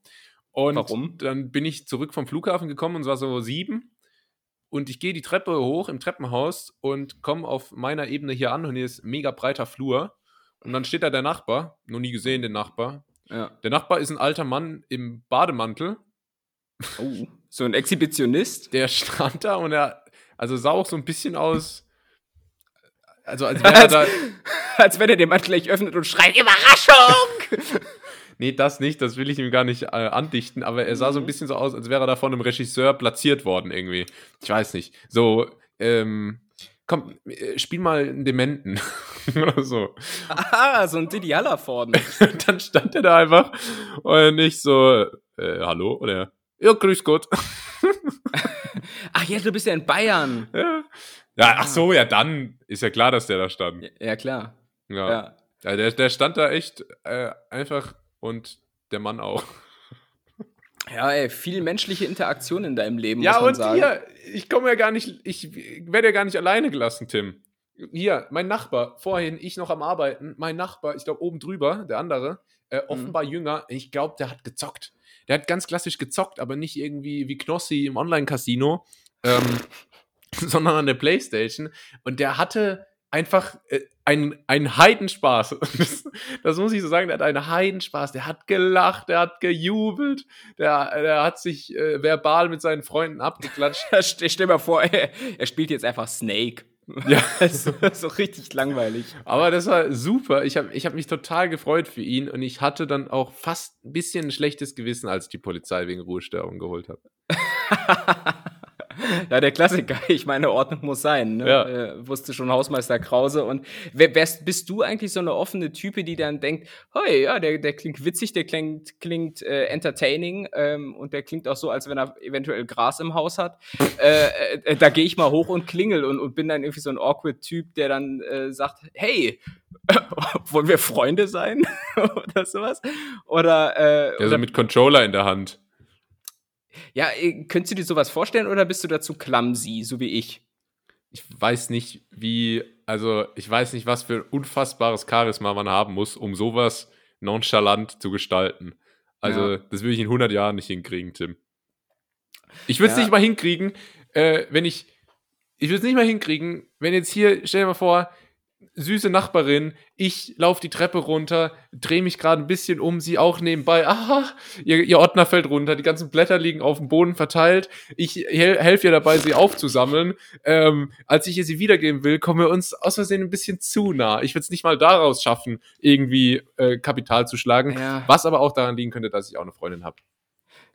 Und Warum? dann bin ich zurück vom Flughafen gekommen und es war so sieben. Und ich gehe die Treppe hoch im Treppenhaus und komme auf meiner Ebene hier an und hier ist mega breiter Flur. Und dann steht da der Nachbar, noch nie gesehen, den Nachbar. Ja. Der Nachbar ist ein alter Mann im Bademantel. Oh, so ein Exhibitionist? Der stand da und er, also sah auch so ein bisschen aus, also als (laughs) wäre er da. (laughs) als wenn er den Mantel gleich öffnet und schreit, Überraschung! (laughs) Nee, das nicht, das will ich ihm gar nicht äh, andichten, aber er sah so ein mhm. bisschen so aus, als wäre er da von einem Regisseur platziert worden irgendwie. Ich weiß nicht. So, ähm, komm, äh, spiel mal einen Dementen (laughs) oder so. Ah, so ein Diddy Hallerford. (laughs) dann stand er da einfach und nicht so, äh, hallo? Oder, ja, grüß Gott. (laughs) ach ja, du bist ja in Bayern. Ja. ja, ach so, ja, dann ist ja klar, dass der da stand. Ja, klar. Ja. ja. ja der, der stand da echt äh, einfach und der Mann auch. Ja, ey, viel menschliche Interaktion in deinem Leben. Ja, und sagen. hier, ich komme ja gar nicht, ich werde ja gar nicht alleine gelassen, Tim. Hier, mein Nachbar, vorhin, ich noch am Arbeiten, mein Nachbar, ich glaube oben drüber, der andere, äh, mhm. offenbar mhm. jünger, ich glaube, der hat gezockt. Der hat ganz klassisch gezockt, aber nicht irgendwie wie Knossi im Online-Casino, ähm, (laughs) sondern an der Playstation. Und der hatte einfach äh, ein, ein Heidenspaß. (laughs) Das, das, muss ich so sagen, der hat einen Heidenspaß. Der hat gelacht, der hat gejubelt, der, der hat sich äh, verbal mit seinen Freunden abgeklatscht. ich (laughs) stell mir vor, er, er spielt jetzt einfach Snake. Ja, (laughs) so, so, richtig langweilig. Aber das war super. Ich habe ich hab mich total gefreut für ihn und ich hatte dann auch fast ein bisschen ein schlechtes Gewissen, als die Polizei wegen Ruhestörung geholt hat. Ja, der Klassiker. (laughs) Ich meine, Ordnung muss sein. Ne? Ja. Äh, wusste schon Hausmeister Krause. Und wer, bist du eigentlich so eine offene Type, die dann denkt, hey, ja, der, der klingt witzig, der klingt, klingt äh, entertaining ähm, und der klingt auch so, als wenn er eventuell Gras im Haus hat. Äh, äh, äh, da gehe ich mal hoch und klingel und, und bin dann irgendwie so ein awkward Typ, der dann äh, sagt, hey, (laughs) wollen wir Freunde sein? (laughs) oder sowas? Oder, äh, ja, so mit Controller in der Hand. Ja, äh, könntest du dir sowas vorstellen oder bist du dazu clumsy, so wie ich? Ich weiß nicht, wie, also ich weiß nicht, was für ein unfassbares Charisma man haben muss, um sowas nonchalant zu gestalten. Also, ja. das würde ich in 100 Jahren nicht hinkriegen, Tim. Ich würde es ja. nicht mal hinkriegen, äh, wenn ich, ich würde es nicht mal hinkriegen, wenn jetzt hier, stell dir mal vor, süße Nachbarin, ich laufe die Treppe runter, drehe mich gerade ein bisschen um, sie auch nebenbei, (laughs) aha, ihr, ihr Ordner fällt runter, die ganzen Blätter liegen auf dem Boden verteilt, ich hel helfe ihr dabei, sie aufzusammeln. Ähm, als ich ihr sie wiedergeben will, kommen wir uns aus Versehen ein bisschen zu nah. Ich will es nicht mal daraus schaffen, irgendwie äh, Kapital zu schlagen, Ja. was aber auch daran liegen könnte, dass ich auch eine Freundin habe.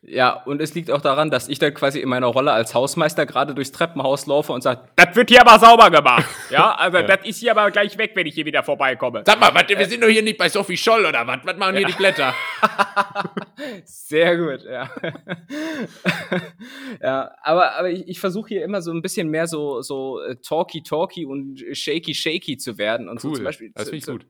Ja, und es liegt auch daran, dass ich dann quasi in meiner Rolle als Hausmeister gerade durchs Treppenhaus laufe und sage, das wird hier aber sauber gemacht. (laughs) Ja, also Ja. das ist hier aber gleich weg, wenn ich hier wieder vorbeikomme. Sag mal, wat, wir sind doch hier nicht bei Sophie Scholl oder was? Was machen hier die Blätter? (laughs) Sehr gut, ja. (laughs) ja, aber, aber ich, ich versuche hier immer so ein bisschen mehr so, so äh, talky-talky und shaky-shaky zu werden. Und so Cool, zum Beispiel das finde ich gut.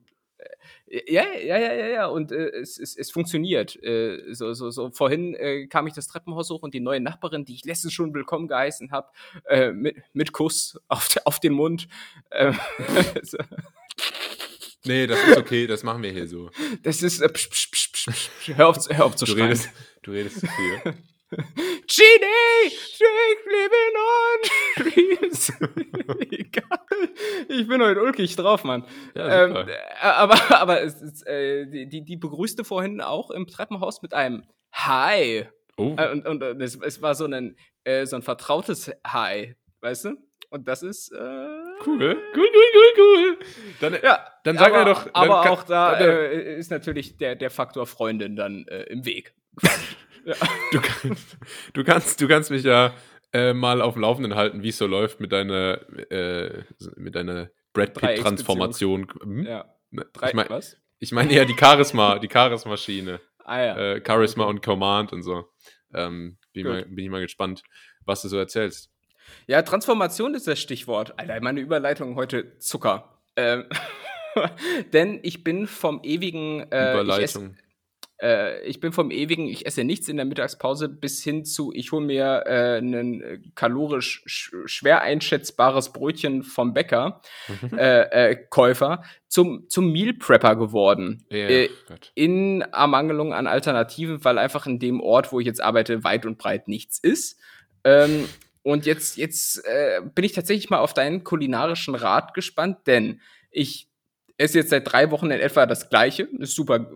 Ja, ja, ja, ja, ja. Und äh, es, es, es funktioniert. Äh, so, so, so vorhin äh, kam ich das Treppenhaus hoch und die neue Nachbarin, die ich letztens schon willkommen geheißen habe, äh, mit, mit Kuss auf, de- (laughs) auf den Mund. Äh, (laughs) so, Nee, das ist okay, das machen wir hier so. das ist. Äh, psch, psch, psch, hör auf, zu- hör auf zu Du schreien. redest, du redest zu viel. (laughs) Genie! Shake living on dreams. Egal. Ich bin heute ulkig drauf, Mann. Ja, ähm, äh, aber (laughs) aber es, ist, äh, die, die, begrüßte vorhin auch im Treppenhaus mit einem Hi. Oh, Äh, und und es, es war so ein, äh, so ein vertrautes Hi, weißt du? Und das ist. Äh, cool. Cool, cool, cool, cool. Dann, Ja, Dann sag aber, doch- dann Aber kann- auch da äh, ist natürlich der, der Faktor Freundin dann im Weg. (laughs) du, kannst, du, kannst, du kannst mich ja äh, mal auf dem Laufenden halten, wie es so läuft mit deiner, äh, mit deiner Brad Pitt-Transformation. Hm? Ja. Ich meine was? ich mein eher die Charisma, die Charismaschine. Ah ja. Äh, Charisma und Command und so. Ähm, bin, mal, bin ich mal gespannt, was du so erzählst. Ja, Transformation ist das Stichwort. Alter, meine Überleitung heute Zucker. Ähm, (laughs) denn ich bin vom ewigen äh, Überleitung. Äh, ich bin vom ewigen, ich esse nichts in der Mittagspause bis hin zu, ich hole mir äh, ein äh, kalorisch sch schwer einschätzbares Brötchen vom Bäcker, äh, äh, Käufer, zum, zum Meal Prepper geworden. Ja, Äh, in Ermangelung an Alternativen, weil einfach in dem Ort, wo ich jetzt arbeite, weit und breit nichts ist. Ähm, und jetzt, jetzt bin ich tatsächlich mal auf deinen kulinarischen Rat gespannt, denn ich esse jetzt seit drei Wochen in etwa das Gleiche. Ist super,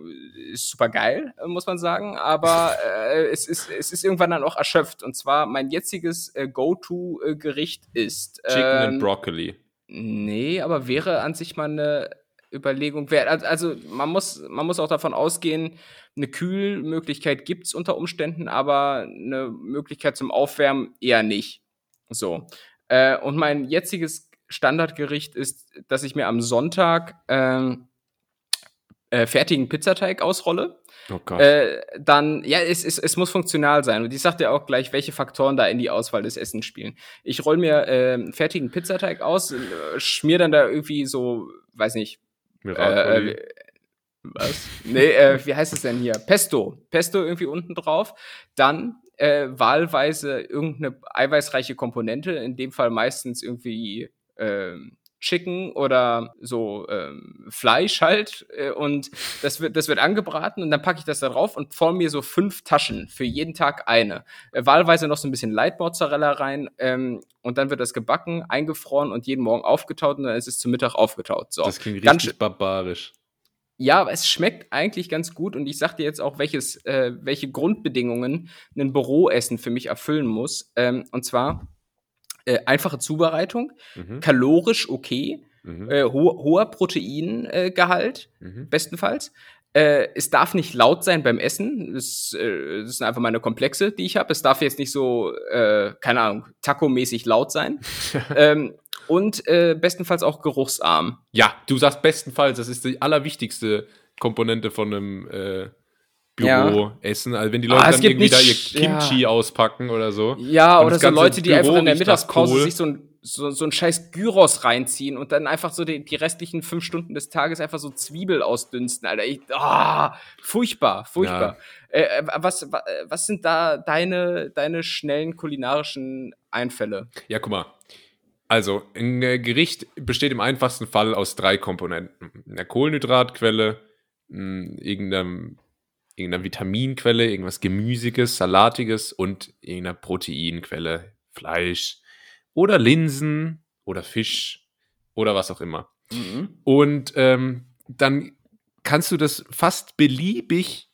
ist super geil, äh, muss man sagen. Aber äh, es, ist, es ist irgendwann dann auch erschöpft. Und zwar mein jetziges äh, Go-To-Gericht ist. Chicken and ähm, Broccoli. Nee, aber wäre an sich mal eine Überlegung wert. Also, also man, muss, man muss auch davon ausgehen, eine Kühlmöglichkeit gibt es unter Umständen, aber eine Möglichkeit zum Aufwärmen eher nicht. So. Äh, und mein jetziges Standardgericht ist, dass ich mir am Sonntag ähm, äh, fertigen Pizzateig ausrolle. Oh Gott. Äh, dann, ja, es, es, es muss funktional sein. Und ich sag dir auch gleich, welche Faktoren da in die Auswahl des Essens spielen. Ich roll mir äh, fertigen Pizzateig aus, äh, schmier dann da irgendwie so, weiß nicht, Miracoli. äh, was? Nee, äh, wie heißt es denn hier? Pesto. Pesto irgendwie unten drauf. Dann äh, wahlweise irgendeine eiweißreiche Komponente, in dem Fall meistens irgendwie ähm, Chicken oder so ähm, Fleisch halt. Äh, und das wird, das wird angebraten und dann packe ich das da drauf und form mir so fünf Taschen, für jeden Tag eine. Äh, wahlweise noch so ein bisschen Light Mozzarella rein ähm, und dann wird das gebacken, eingefroren und jeden Morgen aufgetaut und dann ist es zum Mittag aufgetaut. So. das klingt ganz richtig barbarisch. Ja, aber es schmeckt eigentlich ganz gut und ich sag dir jetzt auch, welches, äh, welche Grundbedingungen ein Büroessen für mich erfüllen muss. Ähm, und zwar äh, einfache Zubereitung, Mhm. kalorisch okay, Mhm. äh, ho hoher Proteingehalt, Gehalt, Mhm. bestenfalls. Äh, es darf nicht laut sein beim Essen. Das, äh, das sind einfach meine Komplexe, die ich habe. Es darf jetzt nicht so, äh, keine Ahnung, Taco-mäßig laut sein. (laughs) ähm, und äh, bestenfalls auch geruchsarm. Ja, du sagst bestenfalls, das ist die allerwichtigste Komponente von einem äh, Ja. Büroessen. Also wenn die Ah, Leute es dann irgendwie da ihr Kimchi auspacken oder so. Ja, oder so Leute, die Büro einfach in der Mittagspause sich so ein, so, so ein scheiß Gyros reinziehen und dann einfach so die, die restlichen fünf Stunden des Tages einfach so Zwiebel ausdünsten, Alter. Ich, ah, furchtbar, furchtbar. Äh, äh, was, wa- äh, was sind da deine, deine schnellen kulinarischen Einfälle? Ja, guck mal. Also, ein äh, Gericht besteht im einfachsten Fall aus drei Komponenten. Einer Kohlenhydratquelle, mh, irgendeinem, irgendeiner Vitaminquelle, irgendwas Gemüsiges, Salatiges und irgendeiner Proteinquelle, Fleisch oder Linsen oder Fisch oder was auch immer. Mhm. Und ähm, dann kannst du das fast beliebig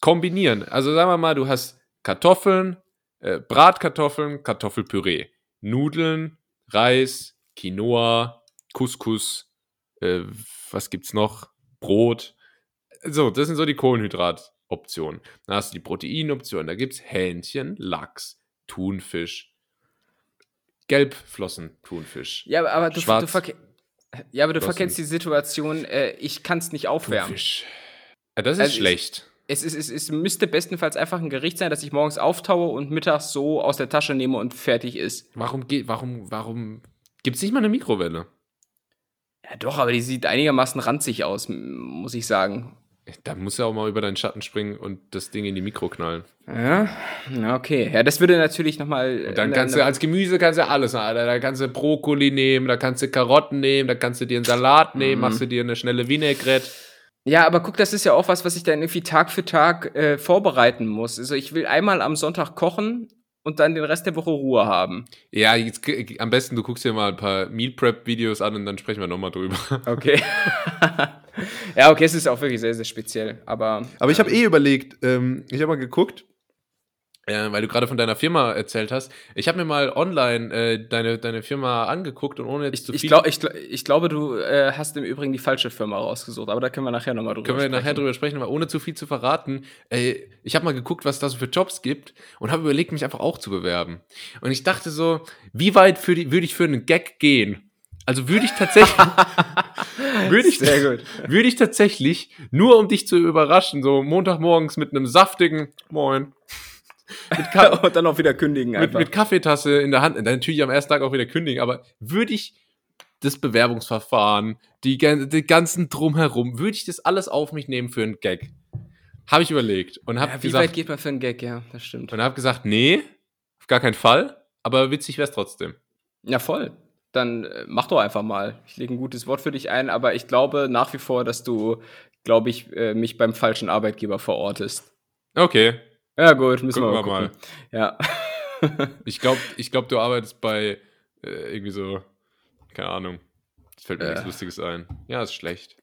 kombinieren. Also sagen wir mal, du hast Kartoffeln, äh, Bratkartoffeln, Kartoffelpüree, Nudeln, Reis, Quinoa, Couscous, äh, was gibt's noch? Brot. So, das sind so die Kohlenhydratoptionen. Dann hast du die Proteinoption, da gibt's Hähnchen, Lachs, Thunfisch, Gelbflossen, Thunfisch. Ja, aber du, du, verke ja, aber du verkennst die Situation, äh, ich kann es nicht aufwärmen. Thunfisch. Ja, das ist also schlecht. Es, es, es, es, müsste bestenfalls einfach ein Gericht sein, das ich morgens auftaue und mittags so aus der Tasche nehme und fertig ist. Warum geht, warum, warum gibt es nicht mal eine Mikrowelle? Ja, doch, aber die sieht einigermaßen ranzig aus, muss ich sagen. Da muss ja auch mal über deinen Schatten springen und das Ding in die Mikro knallen. Ja, okay. Ja, das würde natürlich nochmal. Und dann kannst du als Gemüse kannst du alles, Alter. Da kannst du Brokkoli nehmen, da kannst du Karotten nehmen, da kannst du dir einen Salat nehmen, mhm. machst du dir eine schnelle Vinaigrette. Ja, aber guck, das ist ja auch was, was ich dann irgendwie Tag für Tag äh, vorbereiten muss. Also ich will einmal am Sonntag kochen und dann den Rest der Woche Ruhe haben. Ja, jetzt, am besten du guckst dir mal ein paar Meal Prep Videos an und dann sprechen wir nochmal drüber. (laughs) Okay. (laughs) ja, okay, es ist auch wirklich sehr, sehr speziell. Aber, aber ich habe eh überlegt, ähm, ich habe mal geguckt, äh, weil du gerade von deiner Firma erzählt hast. Ich habe mir mal online äh, deine, deine Firma angeguckt und ohne jetzt ich, zu viel. Ich, glaub, ich, ich glaube, du äh, hast im Übrigen die falsche Firma rausgesucht, aber da können wir nachher nochmal drüber können sprechen. Können wir nachher drüber sprechen, aber ohne zu viel zu verraten. Äh, ich habe mal geguckt, was da so für Jobs gibt und habe überlegt, mich einfach auch zu bewerben. Und ich dachte so, wie weit würde ich für einen Gag gehen? Also würde ich tatsächlich, (laughs) würde ich, würde ich tatsächlich, nur um dich zu überraschen, so Montagmorgens mit einem saftigen Moin (laughs) und dann auch wieder kündigen einfach. Mit, mit Kaffeetasse in der Hand, natürlich am ersten Tag auch wieder kündigen, aber würde ich das Bewerbungsverfahren, die, die ganzen Drumherum, würde ich das alles auf mich nehmen für einen Gag? Habe ich überlegt und habe ja, wie gesagt, weit geht man für einen Gag, ja, das stimmt. Und habe gesagt, nee, auf gar keinen Fall, aber witzig wäre es trotzdem. Ja, voll. Dann äh, mach doch einfach mal. Ich lege ein gutes Wort für dich ein, aber ich glaube nach wie vor, dass du, glaube ich, äh, mich beim falschen Arbeitgeber verortest. Okay, ja, gut, müssen Gucken wir mal. Gucken. mal. Ja. (laughs) ich glaube, ich glaub, du arbeitest bei äh, irgendwie so, keine Ahnung. Es fällt mir äh. nichts Lustiges ein. Ja, ist schlecht.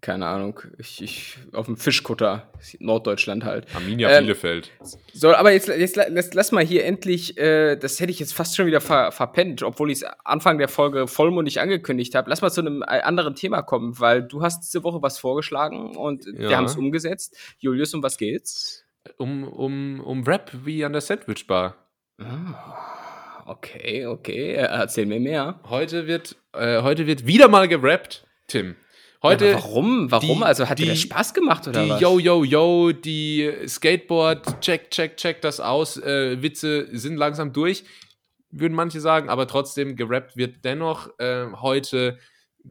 Keine Ahnung. Ich, ich auf dem Fischkutter, Norddeutschland halt. Arminia ähm, Bielefeld. So, aber jetzt, jetzt lass, lass mal hier endlich, äh, das hätte ich jetzt fast schon wieder ver, verpennt, obwohl ich es Anfang der Folge vollmundig angekündigt habe. Lass mal zu einem äh, anderen Thema kommen, weil du hast diese Woche was vorgeschlagen und ja. wir haben es umgesetzt. Julius, um was geht's? Um, um, um Rap wie an der Sandwich Bar. Ah, okay, okay. Erzähl mir mehr. Heute wird, äh, heute wird wieder mal gerappt, Tim. Heute. Ja, warum? Warum? Die, also hat die, dir das Spaß gemacht oder die was? Yo, yo, yo, die Skateboard, check, check, check das aus. Äh, Witze sind langsam durch, würden manche sagen, aber trotzdem gerappt wird dennoch äh, heute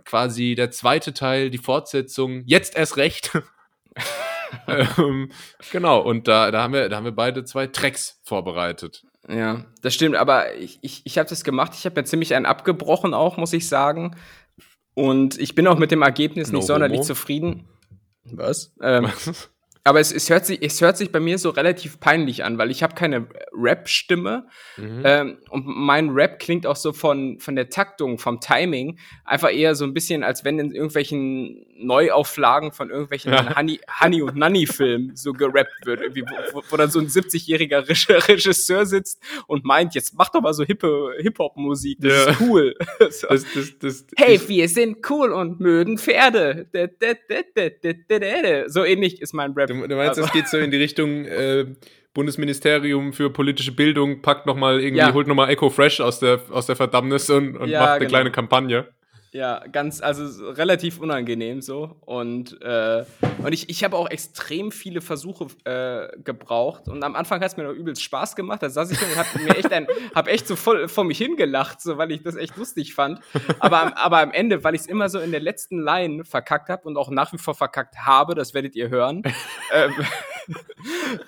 quasi der zweite Teil, die Fortsetzung, jetzt erst recht. (laughs) ähm, genau, und da, da, haben wir, da haben wir beide zwei Tracks vorbereitet. Ja, das stimmt, aber ich, ich, ich habe das gemacht. Ich habe ja ziemlich einen abgebrochen auch, muss ich sagen. Und ich bin auch mit dem Ergebnis no nicht sonderlich homo. zufrieden. Was? Ähm, Was? Aber es, es, hört sich, es hört sich bei mir so relativ peinlich an, weil ich habe keine Rap-Stimme. Mhm. Ähm, und mein Rap klingt auch so von, von der Taktung, vom Timing, einfach eher so ein bisschen, als wenn in irgendwelchen Neuauflagen von irgendwelchen ja. Honey, Honey und Nanny-Filmen so gerappt wird. Irgendwie, wo, wo dann so ein 70-jähriger (laughs) Regisseur sitzt und meint, jetzt mach doch mal so hippe Hip-Hop-Musik, das ja. ist cool. (laughs) so. das, das, das, hey, wir sind cool und mögen Pferde. So ähnlich ist mein Rap. Du, du meinst, es geht so in die Richtung äh, Bundesministerium für politische Bildung, packt nochmal irgendwie, ja. holt nochmal Echo Fresh aus der, aus der Verdammnis und, und ja, macht eine genau. kleine Kampagne. Ja, ganz, also relativ unangenehm so. Und, äh, und ich, ich habe auch extrem viele Versuche äh, gebraucht. Und am Anfang hat es mir noch übelst Spaß gemacht. Da saß ich und habe mir echt ein, (laughs) hab echt so voll vor mich hingelacht, so, weil ich das echt lustig fand. Aber, aber am Ende, weil ich es immer so in der letzten Line verkackt habe und auch nach wie vor verkackt habe, das werdet ihr hören, (laughs) ähm,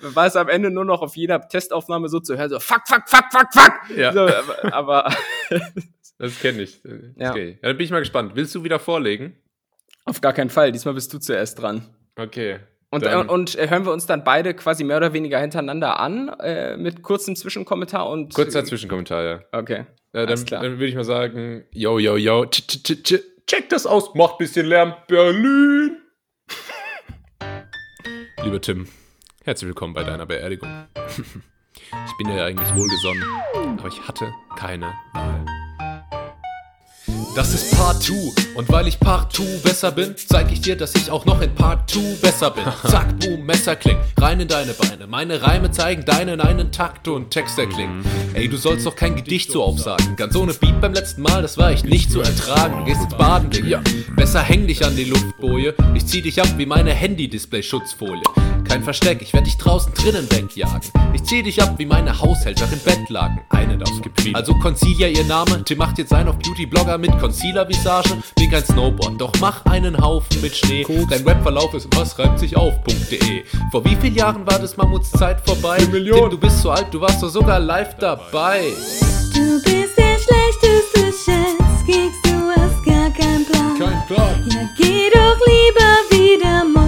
(laughs) war es am Ende nur noch auf jeder Testaufnahme so zu hören, so fuck, fuck, fuck, fuck, fuck. Ja. So, aber, aber das kenne ich. ja. Okay. ja, dann bin ich mal gespannt. Willst du wieder vorlegen? Auf gar keinen Fall. Diesmal bist du zuerst dran. Okay. Und, äh, und äh, hören wir uns dann beide quasi mehr oder weniger hintereinander an, äh, mit kurzem Zwischenkommentar und. Kurzer Zwischenkommentar, ja. Okay. Ja, dann, dann würde ich mal sagen, yo, yo, yo, tsch, tsch, tsch, check das aus, macht bisschen Lärm, Berlin. (laughs) Lieber Tim, herzlich willkommen bei deiner Beerdigung. (laughs) Ich bin dir ja eigentlich wohlgesonnen, aber ich hatte keine Wahl. Das ist Part 2 und weil ich Part 2 besser bin, zeig ich dir, dass ich auch noch in Part 2 besser bin. (laughs) Zack, boom, Messerkling, rein in deine Beine. Meine Reime zeigen deinen einen Takt und Text erklingen. Ey, du sollst doch kein Gedicht so aufsagen. Ganz ohne Beat beim letzten Mal, das war echt nicht zu ertragen. Du gehst jetzt baden, Digga. Besser häng dich an die Luftboje. Ich zieh dich ab wie meine Handy-Display-Schutzfolie. Kein Versteck, ich werd dich draußen drinnen wegjagen. Ich zieh dich ab wie meine Haushälterin Bettlaken. Eine darf gibt viel. Also Concealer ihr Name. Tim macht jetzt einen auf Beauty-Blogger mit Concealer-Visage. Bin kein Snowboard, doch mach einen Haufen mit Schnee. Dein Webverlauf ist was reimt sich auf.de. Vor wie vielen Jahren war das Mammuts Zeit vorbei? Eine Million. Tim, du bist so alt, du warst doch sogar live dabei. Du bist der schlechteste Schätz, kriegst du hast gar keinen Plan. Kein Plan. Ja, geh doch lieber wieder Mozzarella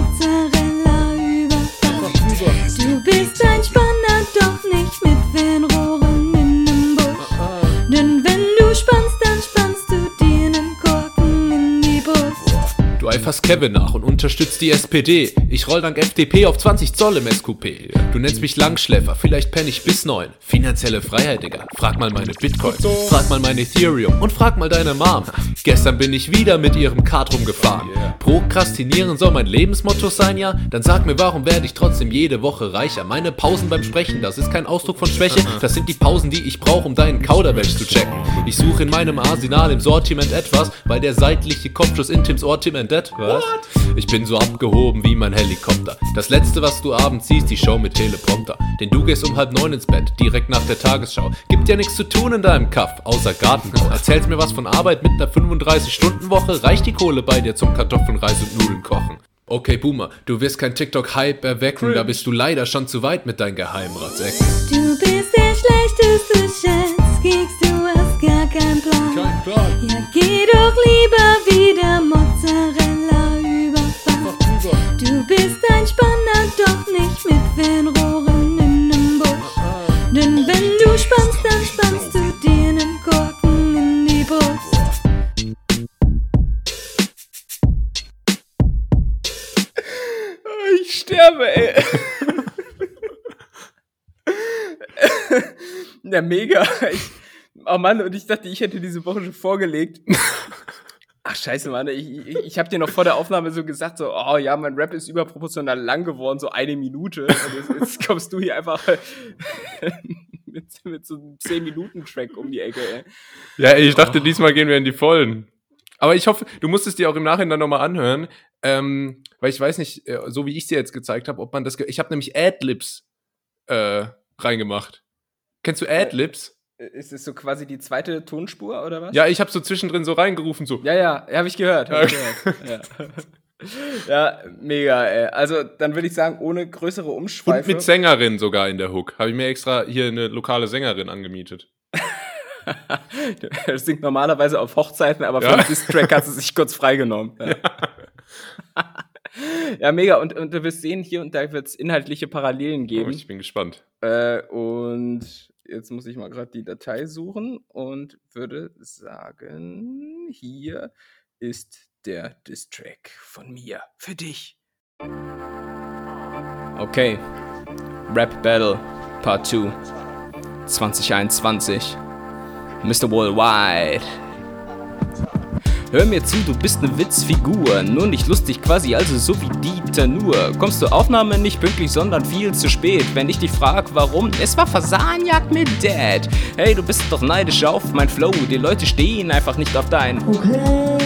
Eiferst Kevin nach und unterstützt die SPD. Ich roll dank FDP auf 20 Zoll im SQP. Du nennst mich Langschläfer, vielleicht penn ich bis neun. Finanzielle Freiheit, Digga. Frag mal meine Bitcoin, frag mal mein Ethereum und frag mal deine Mom. Gestern bin ich wieder mit ihrem Kart rumgefahren. Prokrastinieren soll mein Lebensmotto sein, ja? Dann sag mir, warum werde ich trotzdem jede Woche reicher? Meine Pausen beim Sprechen, das ist kein Ausdruck von Schwäche. Das sind die Pausen, die ich brauche, um deinen Kauderwelsch zu checken. Ich suche in meinem Arsenal im Sortiment etwas, weil der seitliche Kopfschuss in Tims Ortiment etwas. Ich bin so abgehoben wie mein Helikopter. Das letzte, was du abends siehst, die Show mit Teleprompter. Denn du gehst um halb neun ins Bett, direkt nach der Tagesschau. Gibt ja nichts zu tun in deinem Kaff, außer Gartenbau. Erzählst mir was von Arbeit mit einer 35-Stunden-Woche? Reicht die Kohle bei dir zum Kartoffeln, Reis und Nudeln kochen? Okay, Boomer, du wirst kein TikTok-Hype erwecken, da bist du leider schon zu weit mit deinen Geheimratsecken. Du bist der schlechteste Schätz, kriegst du hast gar keinen Plan. Plan. Ja, geh doch lieber wieder Mozzarella mit Fernrohren in nem Busch. Denn wenn du spannst, dann spannst du dir nen Korken in die Brust. Ich sterbe, ey. (laughs) ja, mega. Ich, oh Mann, und ich dachte, ich hätte diese Woche schon vorgelegt. Ach, scheiße, Mann. Ich, ich, ich habe dir noch vor der Aufnahme so gesagt, so, oh ja, mein Rap ist überproportional lang geworden, so eine Minute. Und jetzt, jetzt kommst du hier einfach (laughs) mit, mit so einem 10-Minuten-Track um die Ecke, ey. Ja, ey, ich dachte, diesmal gehen wir in die Vollen. Aber ich hoffe, du musst es dir auch im Nachhinein nochmal anhören, ähm, weil ich weiß nicht, äh, so wie ich dir jetzt gezeigt habe, ob man das. Ich habe nämlich Adlibs äh, reingemacht. Kennst du Adlibs? Ist es so quasi die zweite Tonspur oder was? Ja, ich habe so zwischendrin so reingerufen, so. Ja, ja, habe ich gehört. Hab ich gehört. Ja. (laughs) ja, mega, ey. Also, dann würde ich sagen, ohne größere Und Umschweife. mit Sängerin sogar in der Hook. Habe ich mir extra hier eine lokale Sängerin angemietet. (laughs) Er singt normalerweise auf Hochzeiten, aber für Ja. den Diss-Track hat sie sich kurz freigenommen. Ja, (laughs) ja mega. Und, und du wirst sehen, hier und da wird es inhaltliche Parallelen Oh, geben. ich bin gespannt. Äh, und jetzt muss ich mal gerade die Datei suchen und würde sagen, hier ist der Diss-Track von mir für dich. Okay. Rap Battle Part 2 2021. Mr. Worldwide. Hör mir zu, du bist ne Witzfigur, nur nicht lustig quasi, also so wie Dieter nur. Kommst zur Aufnahme nicht pünktlich, sondern viel zu spät. Wenn ich dich frag, warum, es war Fasanjagd mit Dad. Hey, du bist doch neidisch auf mein Flow, die Leute stehen einfach nicht auf dein. Okay.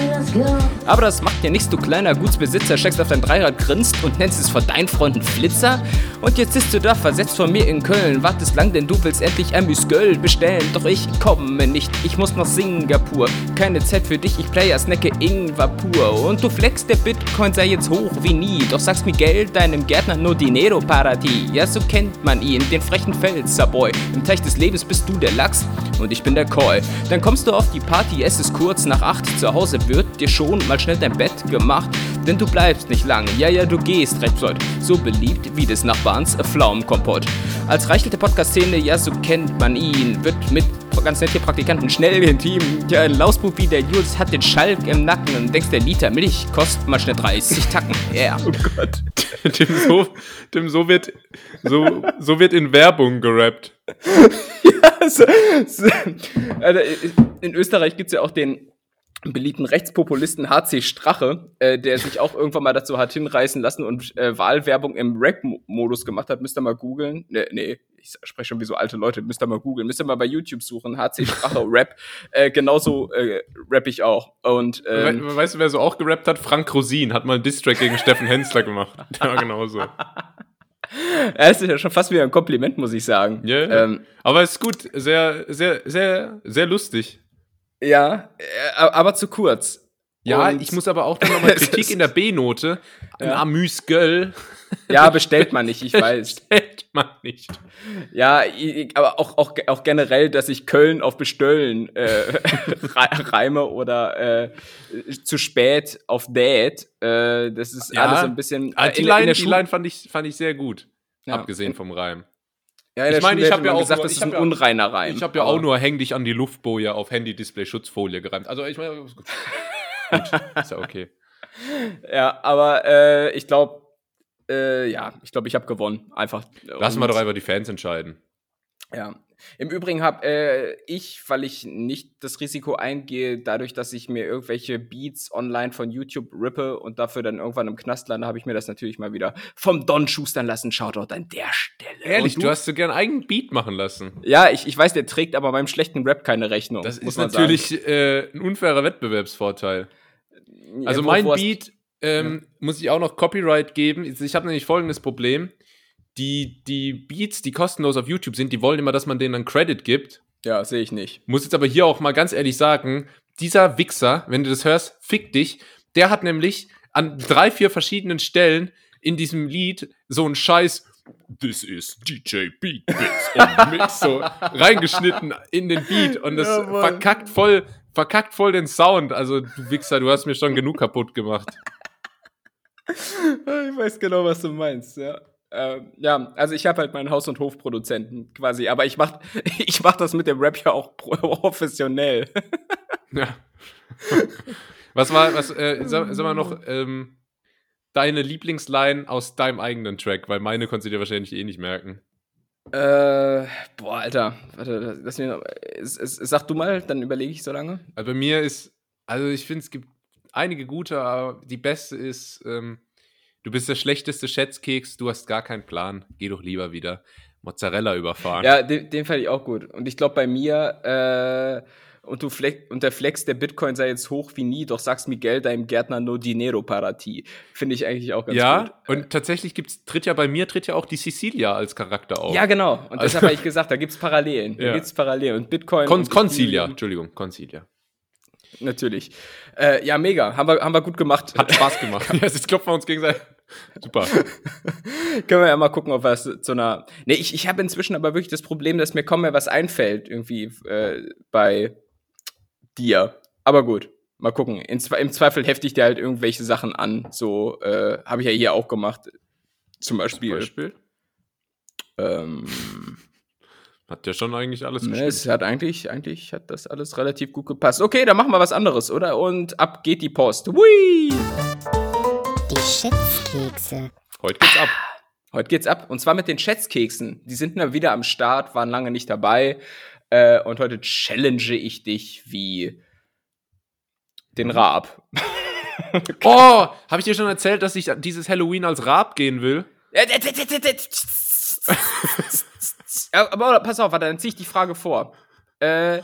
Aber das macht dir nichts, du kleiner Gutsbesitzer, steckst auf dein Dreirad, grinst und nennst es vor deinen Freunden Flitzer. Und jetzt sitzt du da, versetzt von mir in Köln, wartest lang, denn du willst endlich ein Müsgöl bestellen. Doch ich komme nicht, ich muss nach Singapur. Keine Zeit für dich, ich player snacke Ingwer pur. Und du flexst, der Bitcoin sei jetzt hoch wie nie. Doch sagst mir Geld, deinem Gärtner nur Dinero Parati. Ja, so kennt man ihn, den frechen Pfälzerboy. Im Teich des Lebens bist du der Lachs und ich bin der Koi. Dann kommst du auf die Party, es ist kurz nach acht. Zu Hause wird dir schon mal schnell dein Bett gemacht. Denn du bleibst nicht lang, ja, ja, du gehst recht flott. So beliebt wie des Nachbarns Pflaumenkompott. Als Reichel der Podcast-Szene, ja, so kennt man ihn. Wird mit ganz nett hier Praktikanten. Schnell im Team. Ja, ein Lausbub wie der Jules hat den Schalk im Nacken und denkst, der Liter Milch kostet mal schnell 30 Tacken. (laughs) Ja. Oh Gott. Dem so, dem so wird, so, so wird in Werbung gerappt. (laughs) so, so, also, in Österreich gibt es ja auch den beliebten Rechtspopulisten HC Strache, äh, der sich auch irgendwann mal dazu hat hinreißen lassen und äh, Wahlwerbung im Rap-Modus gemacht hat. Müsst ihr mal googeln. Nee, nee, ich spreche schon wie so alte Leute. Müsst ihr mal googeln. Müsst ihr mal bei YouTube suchen. HC Strache (laughs) Rap. Äh, genauso äh, rap ich auch. Und, ähm, We weißt du, wer so auch gerappt hat? Frank Rosin hat mal einen Distrack gegen Steffen Hensler gemacht. (laughs) War genauso. Es ist ja schon fast wie ein Kompliment, muss ich sagen. Ja, yeah. ähm, aber es ist gut. Sehr, sehr, sehr, sehr lustig. Ja, äh, aber zu kurz. Ja, und ich muss aber auch dann nochmal (laughs) Kritik in der B-Note. Ein ja. Amüs-Göll. Ja, bestellt man nicht, ich (laughs) weiß. Bestellt man nicht. Ja, aber auch, auch, auch generell, dass ich Köln auf Bestöllen äh, (laughs) reime oder äh, zu spät auf Date. Äh, das ist ja, alles so ein bisschen. Äh, die, in, Line, in die Line fand ich, fand ich sehr gut. Ja. Abgesehen vom Reim. Ja, ich meine, ich habe ja auch gesagt, nur, das ist ein ja, unreiner Reim. Ich habe ja auch nur häng dich an die Luftboje auf Handy-Display-Schutzfolie gereimt. Also ich meine, (laughs) gut. ist ja okay. Ja, aber äh, ich glaube, äh, ja, ich glaube, ich habe gewonnen. Einfach. Lassen wir doch einfach die Fans entscheiden. Ja. Im Übrigen habe äh, ich, weil ich nicht das Risiko eingehe, dadurch, dass ich mir irgendwelche Beats online von YouTube rippe und dafür dann irgendwann im Knast lande, habe ich mir das natürlich mal wieder vom Don schustern lassen. Shoutout an der Stelle. Ehrlich, du? du? hast so gern einen eigenen Beat machen lassen. Ja, ich, ich weiß, der trägt aber meinem schlechten Rap keine Rechnung. Das ist natürlich äh, ein unfairer Wettbewerbsvorteil. Also ja, mein Beat ähm, ja. muss ich auch noch Copyright geben. Ich habe nämlich folgendes Problem. Die, die Beats, die kostenlos auf YouTube sind, die wollen immer, dass man denen einen Credit gibt. Ja, sehe ich nicht. Muss jetzt aber hier auch mal ganz ehrlich sagen, dieser Wichser, wenn du das hörst, fick dich, der hat nämlich an drei, vier verschiedenen Stellen in diesem Lied so einen Scheiß This is DJ Beat Bits (laughs) und Mix so reingeschnitten in den Beat und das ja, verkackt voll, verkackt voll den Sound. Also du Wichser, du hast mir schon genug kaputt gemacht. (laughs) Ich weiß genau, was du meinst, ja. Ähm, ja, also ich habe halt meinen Haus- und Hofproduzenten quasi, aber ich mach, (laughs) ich mach das mit dem Rap ja auch professionell. (laughs) ja. Was war, was, äh, sag, sag mal noch, ähm, deine Lieblingsline aus deinem eigenen Track, weil meine konntest du dir wahrscheinlich eh nicht merken. Äh, boah, Alter, warte, lass mir noch, sag du mal, dann überlege ich so lange. Also bei mir ist, also ich finde, es gibt einige gute, aber die beste ist, ähm, du bist der schlechteste Schätzkeks, du hast gar keinen Plan, geh doch lieber wieder Mozzarella überfahren. Ja, den, den fand ich auch gut. Und ich glaube bei mir, äh, und, du flex, und der Flex der Bitcoin sei jetzt hoch wie nie, doch sagst Miguel deinem Gärtner no dinero para ti. Finde ich eigentlich auch ganz ja, gut. Ja, und tatsächlich gibt's, tritt ja bei mir, tritt ja auch die Cecilia als Charakter auf. Ja, genau. Und also, deshalb habe ich gesagt, da gibt es Parallelen. Da (laughs) ja. gibt es Parallelen. Und Bitcoin. Con Concilia, Entschuldigung, Concilia. Natürlich. Äh, ja, mega. Haben wir, haben wir gut gemacht. Hat Spaß gemacht. ja, (laughs) jetzt klopfen wir uns gegenseitig. Super. (laughs) Können wir ja mal gucken, ob wir es zu einer. Nee, ich, ich habe inzwischen aber wirklich das Problem, dass mir kaum mehr was einfällt, irgendwie äh, bei dir. Aber gut, mal gucken. In, Im Zweifel hefte ich dir halt irgendwelche Sachen an. So äh, habe ich ja hier auch gemacht. Zum Beispiel. Zum Beispiel? Ähm, hat ja schon eigentlich alles ne, Es hat eigentlich, eigentlich hat das alles relativ gut gepasst. Okay, dann machen wir was anderes, oder? Und ab geht die Post. Hui! Die Schätzkekse. Heute geht's ab. Heute geht's ab. Und zwar mit den Schätzkeksen. Die sind mal wieder am Start, waren lange nicht dabei. Äh, und heute challenge ich dich wie den Raab. oh, habe ich dir schon erzählt, dass ich dieses Halloween als Raab gehen will? Aber pass auf, warte, dann ziehe ich die Frage vor. Äh,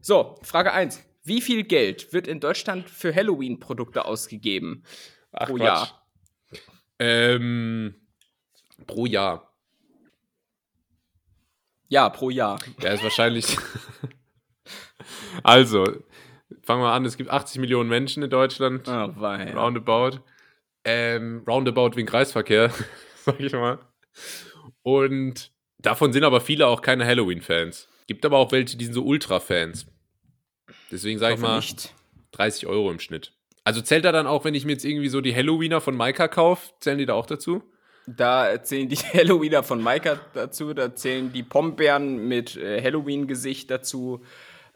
so, Frage 1. Wie viel Geld wird in Deutschland für Halloween-Produkte ausgegeben Ach, pro Quatsch. Jahr? Ähm, pro Jahr. Ja, pro Jahr. Ja, ist wahrscheinlich. (laughs) also, fangen wir an. Es gibt 80 Millionen Menschen in Deutschland. Oh, weia. Roundabout. Ähm, roundabout wegen Kreisverkehr, (laughs) sag ich mal. Und davon sind aber viele auch keine Halloween-Fans. Gibt aber auch welche, die sind so Ultra-Fans. Deswegen sage ich mal nicht. 30 Euro im Schnitt. Also zählt da dann auch, wenn ich mir jetzt irgendwie so die Halloweener von Maika kaufe, zählen die da auch dazu? Da zählen die (laughs) Halloweener von Maika dazu, da zählen die Pombeeren mit äh, Halloween-Gesicht dazu.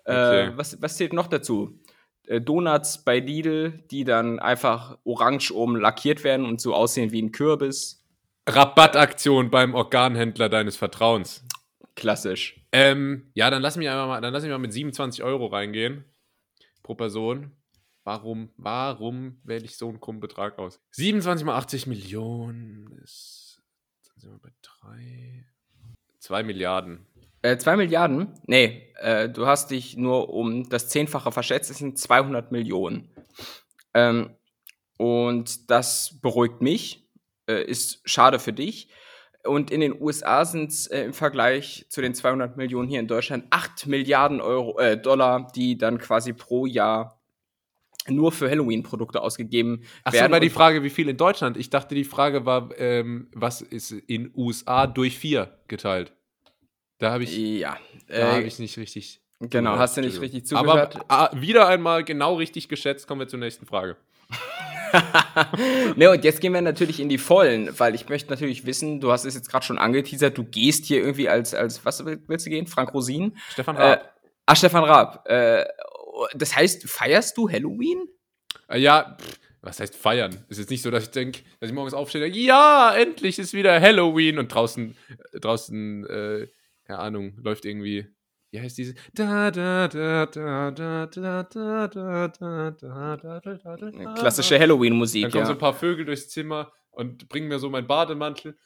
Äh, Okay. was, was zählt noch dazu? Äh, Donuts bei Lidl, die dann einfach orange oben lackiert werden und so aussehen wie ein Kürbis. Rabattaktion beim Organhändler deines Vertrauens. Klassisch. Ähm, ja, dann lass mich einfach mal, dann lass mich mal mit 27 Euro reingehen. Pro Person. Warum, warum wähle ich so einen krummen Betrag aus? 27 mal 80 Millionen ist. Dann sind wir bei 3. 2 Milliarden. Äh, 2 Milliarden? Nee, äh, du hast dich nur um das Zehnfache verschätzt. Es sind 200 Millionen. Ähm, und das beruhigt mich. Äh, ist schade für dich. Und in den USA sind es äh, im Vergleich zu den 200 Millionen hier in Deutschland 8 Milliarden Euro, äh, Dollar, die dann quasi pro Jahr nur für Halloween-Produkte ausgegeben Achso, werden. war die Frage, wie viel in Deutschland? Ich dachte, die Frage war, ähm, was ist in USA durch 4 geteilt? Da habe ich, ja, da hab äh, ich nicht richtig. genau, hast du nicht richtig zugehört. Aber ah, wieder einmal genau richtig geschätzt. Kommen wir zur nächsten Frage. (laughs) ne, und jetzt gehen wir natürlich in die Vollen, weil ich möchte natürlich wissen, du hast es jetzt gerade schon angeteasert, du gehst hier irgendwie als, als was willst du gehen? Frank Rosin? Stefan Äh, Raab. ach, Stefan Raab. Äh, das heißt, feierst du Halloween? Äh, ja, pff, was heißt feiern? Es ist nicht so, dass ich denke, dass ich morgens aufstehe und denke, ja, endlich ist wieder Halloween und draußen, äh, draußen, äh, keine Ahnung, läuft irgendwie, wie heißt diese? Klassische Halloween-Musik. Dann kommen so ein paar Vögel durchs Zimmer und bringen mir so meinen Bademantel.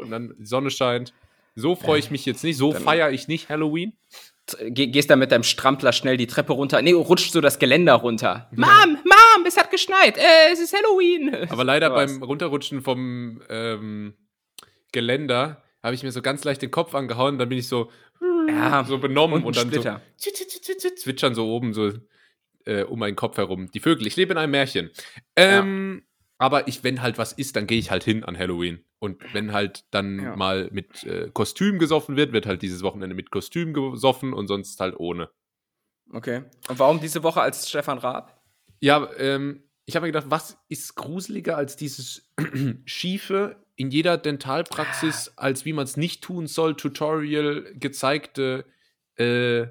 Und dann die Sonne scheint. So freue ich mich jetzt nicht, so feiere ich nicht Halloween. Gehst dann mit deinem Strampler schnell die Treppe runter. Nee, rutscht so das Geländer runter. Mom, Mom, es hat geschneit. Es ist Halloween. Aber leider beim Runterrutschen vom Geländer habe ich mir so ganz leicht den Kopf angehauen. Dann bin ich so, Ja, so benommen und und, dann Splitter. so zwitschern so oben so äh, um meinen Kopf herum. Die Vögel, ich lebe in einem Märchen. Ähm, Aber ich, wenn halt was ist, dann gehe ich halt hin an Halloween. Und wenn halt dann Ja. mal mit äh, Kostüm gesoffen wird, wird halt dieses Wochenende mit Kostüm gesoffen und sonst halt ohne. Okay. Und warum diese Woche als Stefan Raab? Ja, ähm, ich habe mir gedacht, was ist gruseliger als dieses (clears throat) schiefe, in jeder Dentalpraxis, als wie man es nicht tun soll, Tutorial gezeigte, äh,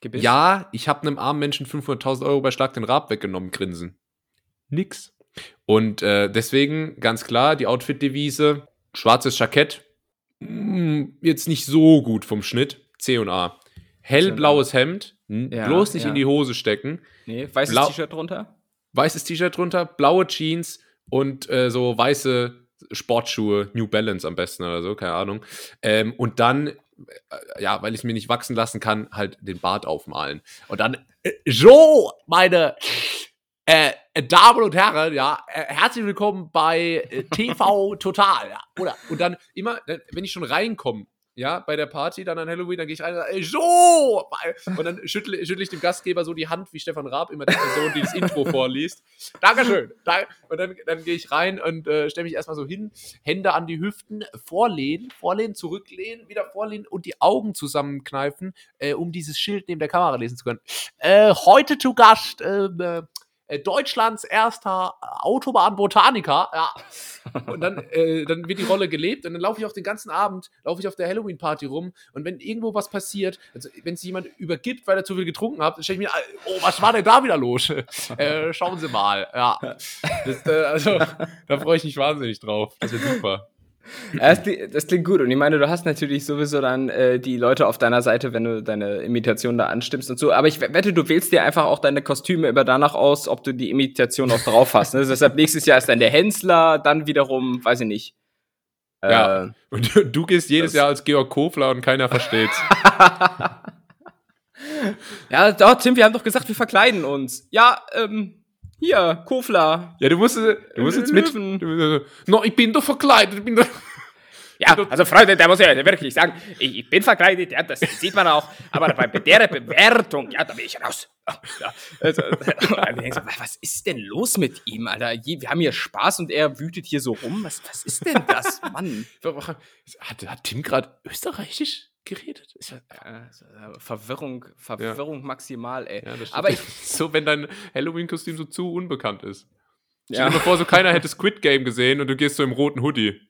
Gebiss? ja, ich habe einem armen Menschen 500.000 Euro bei Schlag den Rab weggenommen, grinsen. Nix. Und äh, deswegen ganz klar die Outfit-Devise, schwarzes Jackett, mm, jetzt nicht so gut vom Schnitt, C und A. Hellblaues Hemd, Ja, bloß nicht ja. in die Hose stecken, Nee, weißes T-Shirt drunter? weißes T-Shirt drunter, blaue Jeans und äh, so weiße Sportschuhe, New Balance am besten oder so, keine Ahnung. Ähm, und dann, äh, ja, weil ich es mir nicht wachsen lassen kann, halt den Bart aufmalen. Und dann, äh, so, meine äh, Damen und Herren, ja, äh, herzlich willkommen bei äh, TV Total. Ja, oder, und dann immer, wenn ich schon reinkomme, ja, bei der Party, dann an Halloween, dann gehe ich rein und sage, äh, so! Und dann schüttle, schüttle ich dem Gastgeber so die Hand, wie Stefan Raab, immer die Person, die das Intro (laughs) vorliest. Dankeschön. Dank- Und dann, dann gehe ich rein und äh, stelle mich erstmal so hin, Hände an die Hüften, vorlehnen, vorlehnen, zurücklehnen, wieder vorlehnen und die Augen zusammenkneifen, äh, um dieses Schild neben der Kamera lesen zu können. Äh, heute zu Gast, ähm, äh, äh, Deutschlands erster Autobahn-Botaniker, ja. Und dann, (laughs) äh, dann wird die Rolle gelebt und dann laufe ich auch den ganzen Abend, laufe ich auf der Halloween-Party rum und wenn irgendwo was passiert, also wenn es jemand übergibt, weil er zu viel getrunken hat, dann stelle ich mir, oh, was war denn da wieder los? (laughs) äh, schauen Sie mal, ja. (laughs) Das, äh, also, da freue ich mich wahnsinnig drauf. Das wird super. Ja, das, klingt, das klingt gut. Und ich meine, du hast natürlich sowieso dann äh, die Leute auf deiner Seite, wenn du deine Imitation da anstimmst und so. Aber ich wette, du wählst dir einfach auch deine Kostüme immer danach aus, ob du die Imitation auch drauf hast. Ne? (laughs) Deshalb nächstes Jahr ist dann der Hensler, dann wiederum, weiß ich nicht. Ja. Äh, Und du, du gehst jedes Jahr als Georg Kofler und keiner versteht's. (laughs) ja, doch, Tim, wir haben doch gesagt, wir verkleiden uns. Ja, ähm, hier, Kofler. Ja, du musst, du musst jetzt mit. No, ich bin doch verkleidet. Ich bin doch Ja, also Freunde, da muss ich ja wirklich sagen, ich, ich bin verkleidet, ja, das sieht man auch, aber bei der Bewertung, ja, da bin ich raus. Ja, also, was ist denn los mit ihm, Alter? Wir haben hier Spaß und er wütet hier so rum. Was, was ist denn das, Mann? Hat, hat Tim gerade österreichisch geredet? Ist ja, Äh, Verwirrung, Verwirrung maximal, ey. ja, aber ich, (laughs) so, wenn dein Halloween-Kostüm so zu unbekannt ist. Stell dir mal vor, so keiner hätte Squid Game gesehen und du gehst so im roten Hoodie.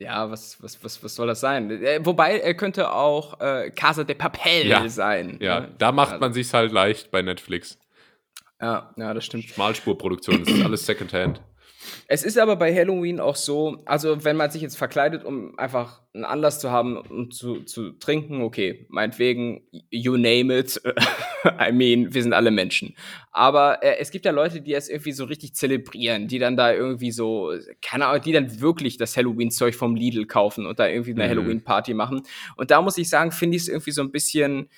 Ja, was, was, was, was soll das sein? Äh, wobei, er könnte auch äh, Casa de Papel Ja. sein. Ja, ne? da macht Ja. man sich's halt leicht bei Netflix. Ja, ja, das stimmt. Schmalspurproduktion, das ist alles Secondhand. Es ist aber bei Halloween auch so, also wenn man sich jetzt verkleidet, um einfach einen Anlass zu haben, um zu, zu trinken, okay, meinetwegen, you name it. (laughs) I mean, wir sind alle Menschen. Aber äh, es gibt ja Leute, die es irgendwie so richtig zelebrieren, die dann da irgendwie so, keine Ahnung, die dann wirklich das Halloween-Zeug vom Lidl kaufen und da irgendwie eine Mhm. Halloween-Party machen. Und da muss ich sagen, finde ich es irgendwie so ein bisschen,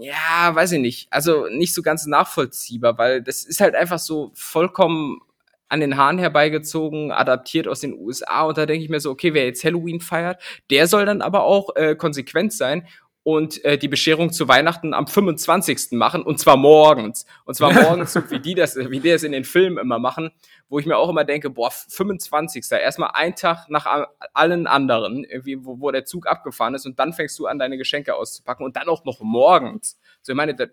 ja, weiß ich nicht, also nicht so ganz nachvollziehbar, weil das ist halt einfach so vollkommen an den Haaren herbeigezogen, adaptiert aus den USA und da denke ich mir so, okay, wer jetzt Halloween feiert, der soll dann aber auch äh, konsequent sein und äh, die Bescherung zu Weihnachten am 25. machen und zwar morgens. Und zwar (laughs) morgens, so wie die das, wie die das in den Filmen immer machen, wo ich mir auch immer denke, boah, 25. Erstmal ein Tag nach allen anderen, irgendwie, wo, wo der Zug abgefahren ist und dann fängst du an, deine Geschenke auszupacken und dann auch noch morgens. So, ich meine, da,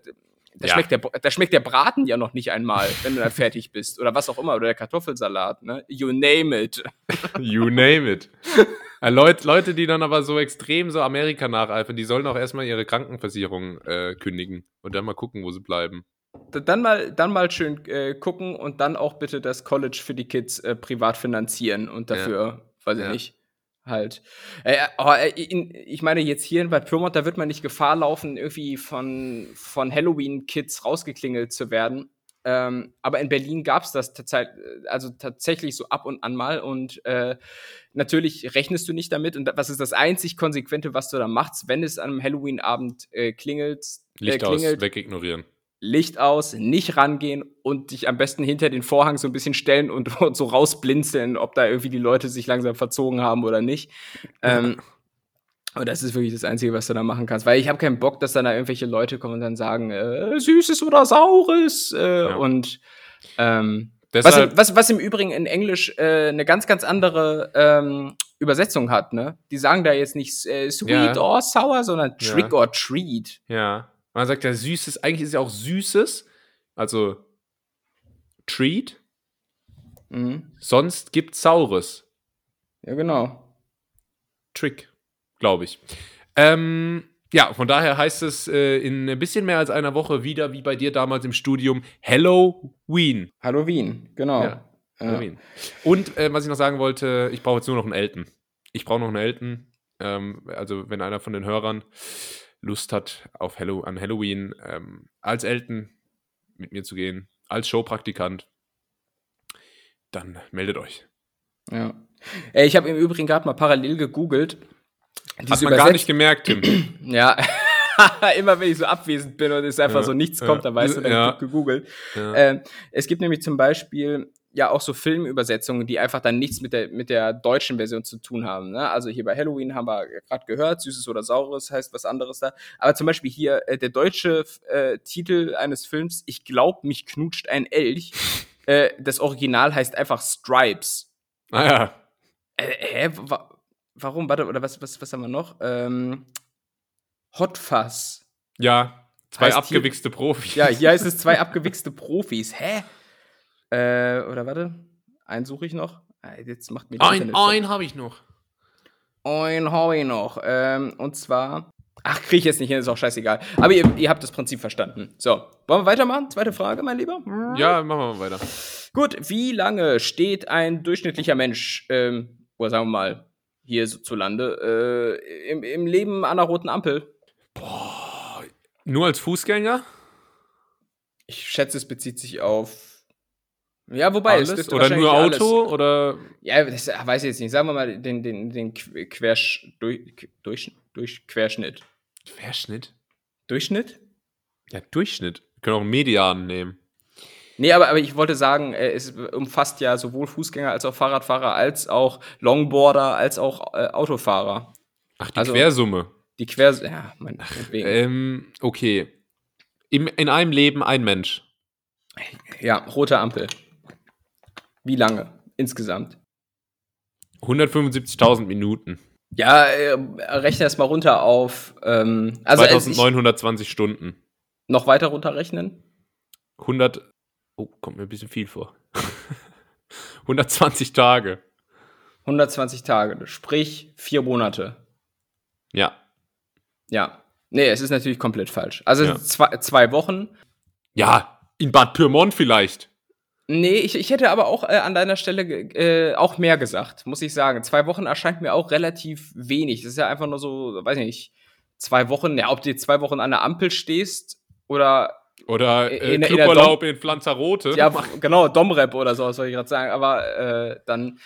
da, Ja. schmeckt der, da schmeckt der Braten ja noch nicht einmal, wenn du dann (laughs) fertig bist. Oder was auch immer, oder der Kartoffelsalat, ne? You name it. (laughs) You name it. Ja, Leute, Leute, die dann aber so extrem so Amerika nacheifern, die sollen auch erstmal ihre Krankenversicherung äh, kündigen und dann mal gucken, wo sie bleiben. Dann mal, dann mal schön äh, gucken und dann auch bitte das College für die Kids äh, privat finanzieren und dafür, weiß ich Ja. nicht, halt. Äh, oh, äh, in, ich meine, jetzt hier in Bad Pyrmont, da wird man nicht Gefahr laufen, irgendwie von, von Halloween-Kids rausgeklingelt zu werden. Ähm, aber in Berlin gab es das also tatsächlich so ab und an mal und äh, natürlich rechnest du nicht damit und was ist das einzig Konsequente, was du da machst, wenn es an einem Halloween-Abend äh, klingelt, Licht äh, aus, klingelt, wegignorieren. Licht aus, nicht rangehen und dich am besten hinter den Vorhang so ein bisschen stellen und, und (laughs) so rausblinzeln, ob da irgendwie die Leute sich langsam verzogen haben oder nicht. Ähm, und das ist wirklich das Einzige, was du da machen kannst. Weil ich habe keinen Bock, dass dann da irgendwelche Leute kommen und dann sagen, äh, Süßes oder Saures. Äh, Ja. Und ähm, was, Deshalb, im, was, was im Übrigen in Englisch äh, eine ganz, ganz andere ähm, Übersetzung hat, ne? Die sagen da jetzt nicht äh, sweet Ja. or sour, sondern Ja. trick or treat. ja, man sagt ja Süßes, eigentlich ist ja auch Süßes, also Treat, Mhm. sonst gibt's Saures. Ja, genau. Trick, glaube ich. Ähm, ja, von daher heißt es äh, in ein bisschen mehr als einer Woche wieder, wie bei dir damals im Studium, Halloween. Halloween, genau. Ja. Halloween. Und äh, was ich noch sagen wollte, ich brauche jetzt nur noch einen Elton. Ich brauche noch einen Elton. Ähm, also, wenn einer von den Hörern Lust hat, auf Hallow an Halloween ähm, als Elton mit mir zu gehen, als Showpraktikant, dann meldet euch. Ja. Ich habe im Übrigen gerade mal parallel gegoogelt. Hat man gar nicht gemerkt, Tim. (clears throat) Ja. (laughs) Immer wenn ich so abwesend bin und es einfach Ja, so nichts kommt, dann weißt du, dann ja. gegoogelt. ja. Ähm, es gibt nämlich zum Beispiel ja auch so Filmübersetzungen, die einfach dann nichts mit der, mit der deutschen Version zu tun haben. Ne? Also hier bei Halloween haben wir gerade gehört, Süßes oder Saures heißt was anderes da. Aber zum Beispiel hier äh, der deutsche äh, Titel eines Films, Ich glaub, mich knutscht ein Elch. (laughs) äh, das Original heißt einfach Stripes. Naja, Äh, hä? Wa warum? Warte, oder was, was, was haben wir noch? Ähm, Hot Fuzz. ja, zwei hier- abgewichste Profis. Ja, hier heißt es zwei (laughs) abgewichste Profis. Hä? Äh, oder warte, einen suche ich noch. Ah, Jetzt macht mir die ein, ein habe ich noch. Einen habe ich noch. Ähm, und zwar. Ach, kriege ich jetzt nicht hin, ist auch scheißegal. Aber ihr, ihr habt das Prinzip verstanden. So, wollen wir weitermachen? Zweite Frage, mein Lieber. Ja, machen wir mal weiter. Gut, wie lange steht ein durchschnittlicher Mensch, ähm, oder sagen wir mal, hier so zu Lande, äh, im, im Leben an einer roten Ampel? Nur als Fußgänger? Ich schätze, es bezieht sich auf. Ja, wobei, es Alles? dürfte Oder nur Auto? Alles. Oder Ja, das weiß ich jetzt nicht. Sagen wir mal den, den, den Qu- Quersch, durch, durch, durch Querschnitt. Querschnitt? Durchschnitt? Ja, Durchschnitt. Wir können auch einen Median nehmen. Nee, aber, aber ich wollte sagen, äh, es umfasst ja sowohl Fußgänger als auch Fahrradfahrer, als auch Longboarder, als auch äh, Autofahrer. Ach, die Also- Quersumme. Die Quer... Ja, mein, meinetwegen. Ähm, okay. Im, in einem Leben ein Mensch. Ja, rote Ampel. Wie lange insgesamt? 175.000 Minuten. Ja, äh, rechne das mal runter auf. Ähm, also äh, ich, 2920 Stunden. noch weiter runterrechnen. 100. Oh, kommt mir ein bisschen viel vor. (laughs) 120 Tage. 120 Tage, sprich vier Monate. Ja. Ja. Nee, es ist natürlich komplett falsch. Also Ja. zwei, zwei Wochen. Ja, in Bad Pyrmont vielleicht. Nee, ich, ich hätte aber auch äh, an deiner Stelle äh, auch mehr gesagt, muss ich sagen. Zwei Wochen erscheint mir auch relativ wenig. Das ist ja einfach nur so, weiß ich nicht, zwei Wochen. Ja, ob du zwei Wochen an der Ampel stehst oder Oder äh, In der- in Cluburlaub in Pflanzarote. ja, genau, Domrep oder sowas wollte ich gerade sagen. Aber äh, dann,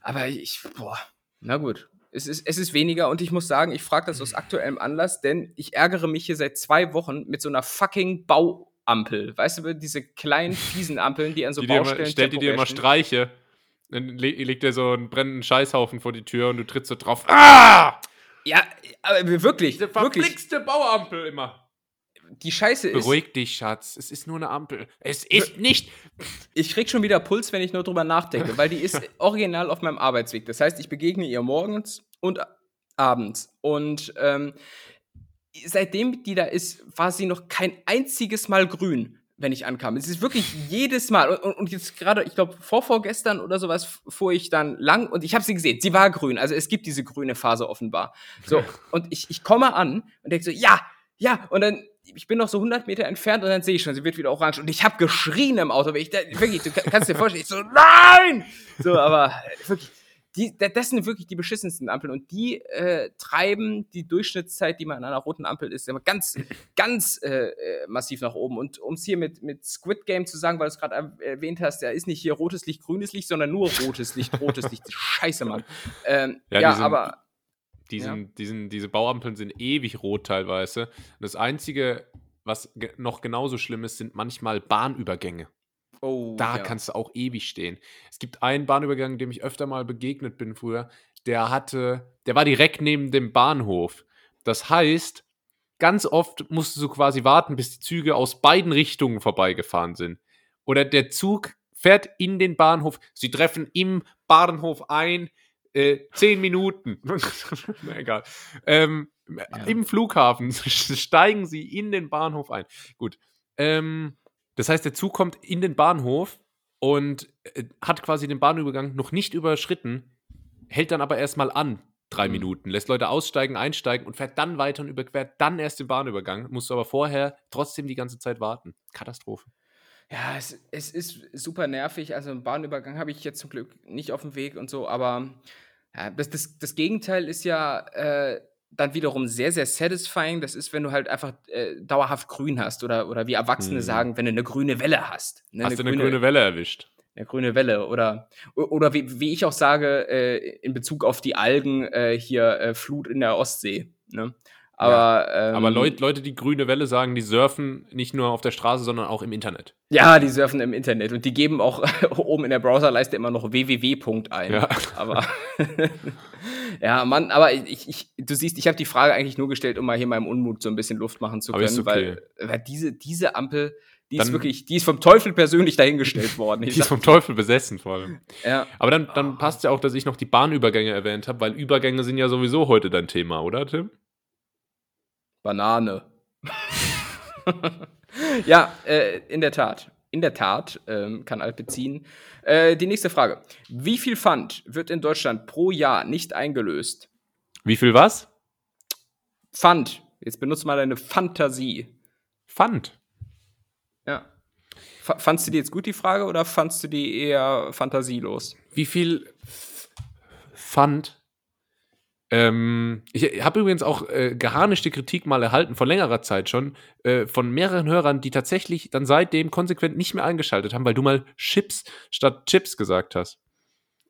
aber ich, boah, na gut. Es ist, es ist weniger und ich muss sagen, ich frage das aus aktuellem Anlass, denn ich ärgere mich hier seit zwei Wochen mit so einer fucking Bauampel. Weißt du, diese kleinen, fiesen Ampeln, die an so die dir immer, Baustellen stellt die dir immer. Streiche. Dann le legt dir so einen brennenden Scheißhaufen vor die Tür und du trittst so drauf. Ah! Ja, aber wirklich, Diese wirklich. verflixte Bauampel immer. Die Scheiße ist, Beruhig dich, Schatz. Es ist nur eine Ampel. Es ist nicht. ich krieg schon wieder Puls, wenn ich nur drüber nachdenke, weil die ist (laughs) original auf meinem Arbeitsweg. Das heißt, ich begegne ihr morgens und abends. Und ähm, seitdem die da ist, war sie noch kein einziges Mal grün, wenn ich ankam. Es ist wirklich jedes Mal. Und, und, jetzt gerade, ich glaube, vorvorgestern oder sowas fuhr ich dann lang und ich habe sie gesehen. Sie war grün. Also es gibt diese grüne Phase offenbar. So, (laughs) und ich, ich komme an und denke so, ja, ja. Und dann, ich bin noch so 100 Meter entfernt und dann sehe ich schon, sie wird wieder orange. Und ich habe geschrien im Auto. Ich, da, wirklich, du kann- kannst dir vorstellen, ich so, nein! So, aber äh, wirklich. Die, da- das sind wirklich die beschissensten Ampeln und die äh, treiben die Durchschnittszeit, die man an einer roten Ampel ist, immer ganz, (laughs) ganz äh, äh, massiv nach oben. Und um es hier mit, mit Squid Game zu sagen, weil du es gerade erw- erwähnt hast, da ist nicht hier rotes Licht, grünes Licht, sondern nur rotes Licht, rotes Licht. (laughs) Scheiße, Mann. Ähm, Ja, ja, die sind- aber Die Ja. sind, die sind, diese Bauampeln sind ewig rot teilweise. Das Einzige, was noch genauso schlimm ist, sind manchmal Bahnübergänge. Oh, Da ja. kannst du auch ewig stehen. Es gibt einen Bahnübergang, dem ich öfter mal begegnet bin früher. Der hatte, der war direkt neben dem Bahnhof. Das heißt, ganz oft musst du so quasi warten, bis die Züge aus beiden Richtungen vorbeigefahren sind. Oder der Zug fährt in den Bahnhof. Sie treffen im Bahnhof ein. Äh, zehn Minuten. (laughs) Na egal. Ähm, Im Flughafen (laughs) steigen sie in den Bahnhof ein. Gut. Ähm, das heißt, der Zug kommt in den Bahnhof und äh, hat quasi den Bahnübergang noch nicht überschritten, hält dann aber erstmal an, drei Mhm. Minuten, lässt Leute aussteigen, einsteigen und fährt dann weiter und überquert dann erst den Bahnübergang, musst du aber vorher trotzdem die ganze Zeit warten. Katastrophe. Ja, es, es ist super nervig. Also einen Bahnübergang habe ich jetzt zum Glück nicht auf dem Weg und so, aber ja, das, das, das Gegenteil ist ja äh, dann wiederum sehr, sehr satisfying. Das ist, wenn du halt einfach äh, dauerhaft grün hast oder, oder wie Erwachsene Hm. sagen, wenn du eine grüne Welle hast. Ne, Hast du eine grüne Welle erwischt? eine grüne Welle oder oder wie, wie ich auch sage äh, in Bezug auf die Algen äh, hier äh, Flut in der Ostsee. Ne? Aber, ähm, Aber Leut, Leute, die grüne Welle sagen, die surfen nicht nur auf der Straße, sondern auch im Internet. Ja, die surfen im Internet und die geben auch (laughs) oben in der Browserleiste immer noch www. ein. Ja. Aber (laughs) ja, Mann, aber ich, ich, du siehst, ich habe die Frage eigentlich nur gestellt, um mal hier meinem Unmut so ein bisschen Luft machen zu können, ist okay. weil, weil diese, diese Ampel, die ist Dann- wirklich, die ist vom Teufel persönlich dahingestellt (laughs) worden. Die ist vom Teufel besessen vor allem. ja, Aber dann, dann passt ja auch, dass ich noch die Bahnübergänge erwähnt habe, weil Übergänge sind ja sowieso heute dein Thema, oder Tim? Banane. (laughs) ja, äh, in der Tat. In der Tat ähm, kann Alt beziehen. Äh, die nächste Frage. Wie viel Pfand wird in Deutschland pro Jahr nicht eingelöst? Wie viel was? Pfand. Jetzt benutzt mal deine Fantasie. Pfand. Ja. F fandst du die jetzt gut, die Frage, oder fandst du die eher fantasielos? Wie viel Pfand? Ähm, ich habe übrigens auch äh, geharnischte Kritik mal erhalten, von längerer Zeit schon, äh, von mehreren Hörern, die tatsächlich dann seitdem konsequent nicht mehr eingeschaltet haben, weil du mal Chips statt Chips gesagt hast.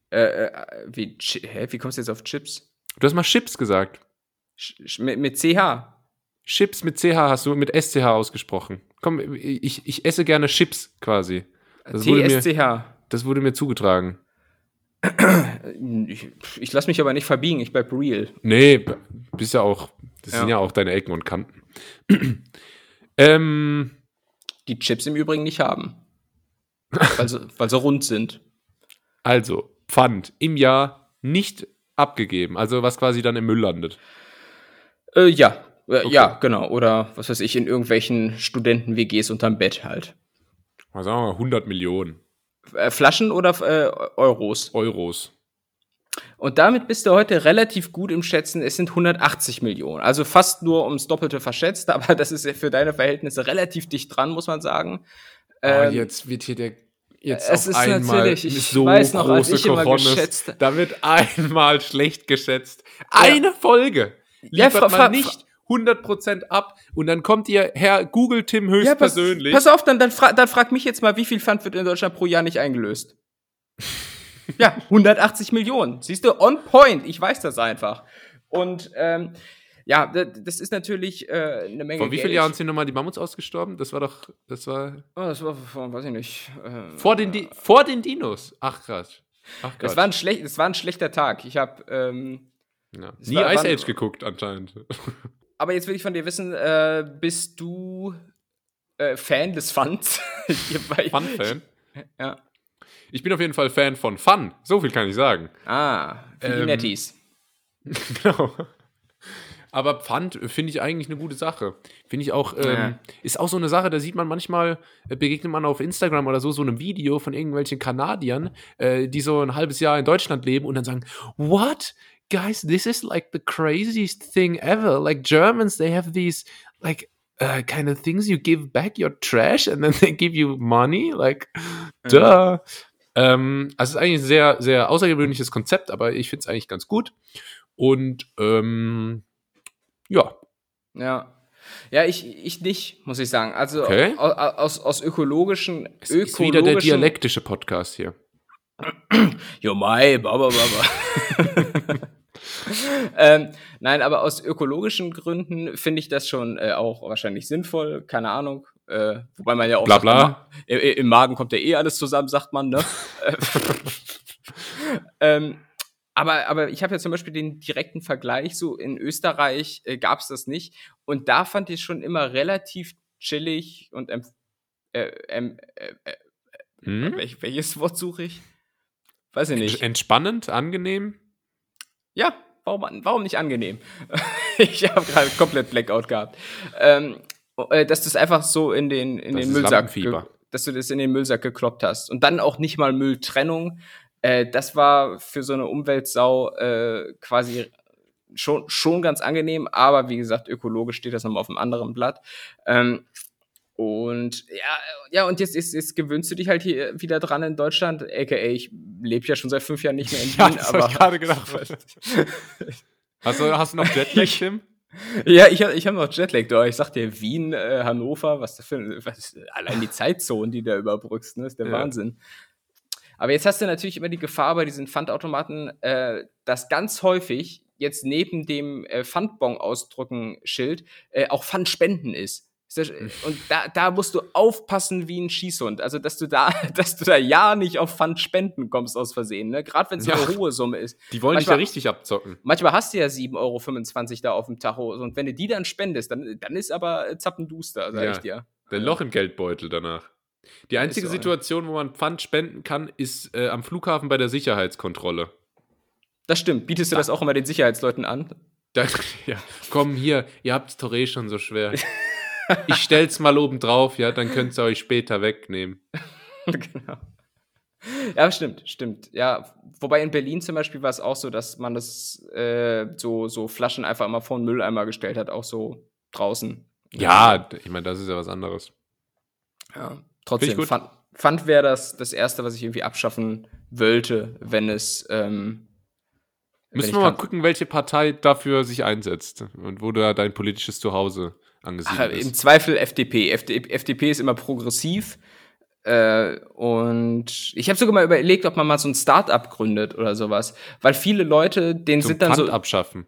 Äh, äh, wie, hä, wie kommst du jetzt auf Chips? Du hast mal Chips gesagt. Sch mit, mit CH. Chips mit CH hast du mit SCH ausgesprochen. Komm, ich, ich esse gerne Chips quasi. Das wurde, mir, TSCH. das wurde mir zugetragen. Ich, ich lasse mich aber nicht verbiegen, ich bleib real. Nee, bist ja auch, das Ja. sind ja auch deine Ecken und Kanten. (clears throat) ähm, Die Chips im Übrigen nicht haben. weil, sie, weil sie rund sind. also, Pfand im Jahr nicht abgegeben, also was quasi dann im Müll landet. Äh, ja, äh, Okay. ja, genau. Oder was weiß ich, in irgendwelchen Studenten-WGs unterm Bett halt. Mal sagen wir mal 100 Millionen. Äh, Flaschen oder äh, Euros? Euros. Und damit bist du heute relativ gut im Schätzen. Es sind 180 Millionen. Also fast nur ums Doppelte verschätzt, (laughs) aber das ist ja für deine Verhältnisse relativ dicht dran, muss man sagen. oh, Ähm, jetzt wird hier der jetzt es auf ist einmal natürlich, ich so weiß noch, als große ich immer Cojones. geschätzt- Da wird einmal schlecht geschätzt. Eine Folge. Ja, Liefert fra- man nicht 100% ab und dann kommt ihr Herr Google Tim ja, pass, höchstpersönlich. pass auf, dann, dann, fra dann frag mich jetzt mal, wie viel Pfand wird in Deutschland pro Jahr nicht eingelöst? (laughs) ja, 180 Millionen. Siehst du, on point. Ich weiß das einfach. Und ähm, ja, das ist natürlich äh, eine Menge Vor wie vielen. Jahren sind nochmal die Mammuts ausgestorben? Das war doch, das war Oh, das war vor, weiß ich nicht. Äh, vor den, Di vor den Dinos. Ach krass. Ach das war, ein schlecht, das war ein schlechter Tag. Ich habe ähm, ja. Nie war- Ice Age geguckt anscheinend. Aber jetzt will ich von dir wissen, äh, bist du äh, Fan des? (laughs) Hierbei- Fun-Fan. (laughs) Ja. Ich bin auf jeden Fall Fan von Fun. So viel kann ich sagen. Ah, für die Ähm, Netties. (laughs) Genau. Aber Pfand finde ich eigentlich eine gute Sache. Finde ich auch, ähm, Ja. ist auch so eine Sache, da sieht man manchmal, äh, begegnet man auf Instagram oder so, so einem Video von irgendwelchen Kanadiern, äh, die so ein halbes Jahr in Deutschland leben und dann sagen, what? Guys, this is like the craziest thing ever. Like Germans, they have these, like, uh, kind of things you give back your trash and then (laughs) they give you money. Like, duh. Ähm, also es ist eigentlich ein sehr, sehr außergewöhnliches Konzept, aber ich finde es eigentlich ganz gut. Und ähm, ja, Ja. Ja, ich, ich nicht, muss ich sagen. Also Okay. au- au- aus, aus ökologischen. es ist wieder der ökologischen- dialektische Podcast hier. Jo, mai, baba, baba. (laughs) ähm, nein, aber aus ökologischen Gründen finde ich das schon äh, auch wahrscheinlich sinnvoll, keine Ahnung. Äh, wobei man ja auch Bla, sagt, bla. Im, im, im Magen kommt ja eh alles zusammen, sagt man, ne? (laughs) Äh, ähm, aber, aber ich habe ja zum Beispiel den direkten Vergleich, so in Österreich äh, gab es das nicht. Und da fand ich schon immer relativ chillig und äh, ähm, äh, äh, Hm? welch, welches Wort suche ich? Weiß ich nicht. Entspannend, angenehm. Ja, warum, warum nicht angenehm? (laughs) ich habe gerade komplett Blackout gehabt. Ähm, äh, dass du es einfach so in den, in Das den Müllsack, dass du das in den Müllsack gekloppt hast. Und dann auch nicht mal Mülltrennung. Äh, das war für so eine Umweltsau äh, quasi schon, schon ganz angenehm, aber wie gesagt, ökologisch steht das nochmal auf einem anderen Blatt. Ähm, und ja, ja, und jetzt, jetzt, jetzt gewöhnst du dich halt hier wieder dran in Deutschland, aka ich lebe ja schon seit fünf Jahren nicht mehr in (laughs) Wien, das hab aber ich gerade gedacht. (laughs) Hast du, hast du noch Jetlag, Tim? Ja, ich, ich habe noch Jetlag da. Ich sag dir, Wien, äh, Hannover, was da für was, allein die Zeitzonen, die du überbrückst, ne, ist der Ja. Wahnsinn. Aber jetzt hast du natürlich immer die Gefahr bei diesen Pfandautomaten, äh, dass ganz häufig jetzt neben dem äh, Pfandbon-Ausdrucken-Schild äh, auch Pfandspenden ist. Ist das- Und da, da musst du aufpassen wie ein Schießhund. Also, dass du da, (laughs) dass du da ja nicht auf Pfandspenden kommst aus Versehen, ne? Gerade wenn es Ja. eine hohe Summe ist. Die wollen dich ja Manchmal- richtig abzocken. Manchmal hast du ja 7,25 Euro da auf dem Tacho. Und wenn du die dann spendest, dann, dann ist aber äh, zappenduster, sag Ja. ich dir. Ein Loch im Geldbeutel danach. Die einzige so, ja. Situation, wo man Pfand spenden kann, ist äh, am Flughafen bei der Sicherheitskontrolle. Das stimmt. Bietest du das auch immer den Sicherheitsleuten an? Da, (laughs) ja, komm hier, ihr habt's doch eh schon so schwer. (laughs) Ich stell's mal oben drauf, ja, dann könnt ihr euch später wegnehmen. (laughs) genau. Ja, stimmt, stimmt. Ja, wobei in Berlin zum Beispiel war es auch so, dass man das äh, so, so Flaschen einfach immer vor den Mülleimer gestellt hat, auch so draußen. Ja, ich meine, das ist ja was anderes. Ja, trotzdem. Pfand, Pfand wäre das, das Erste, was ich irgendwie abschaffen wollte, wenn es. Ähm, Müssen wir mal gucken, welche Partei dafür sich einsetzt und wo da dein politisches Zuhause Ach, angesiedelt Im ist. Zweifel FDP. FD, FDP ist immer progressiv. Äh, und ich habe sogar mal überlegt, ob man mal so ein Start-up gründet oder sowas. Weil viele Leute, denen Zum sind dann Pfand so. abschaffen.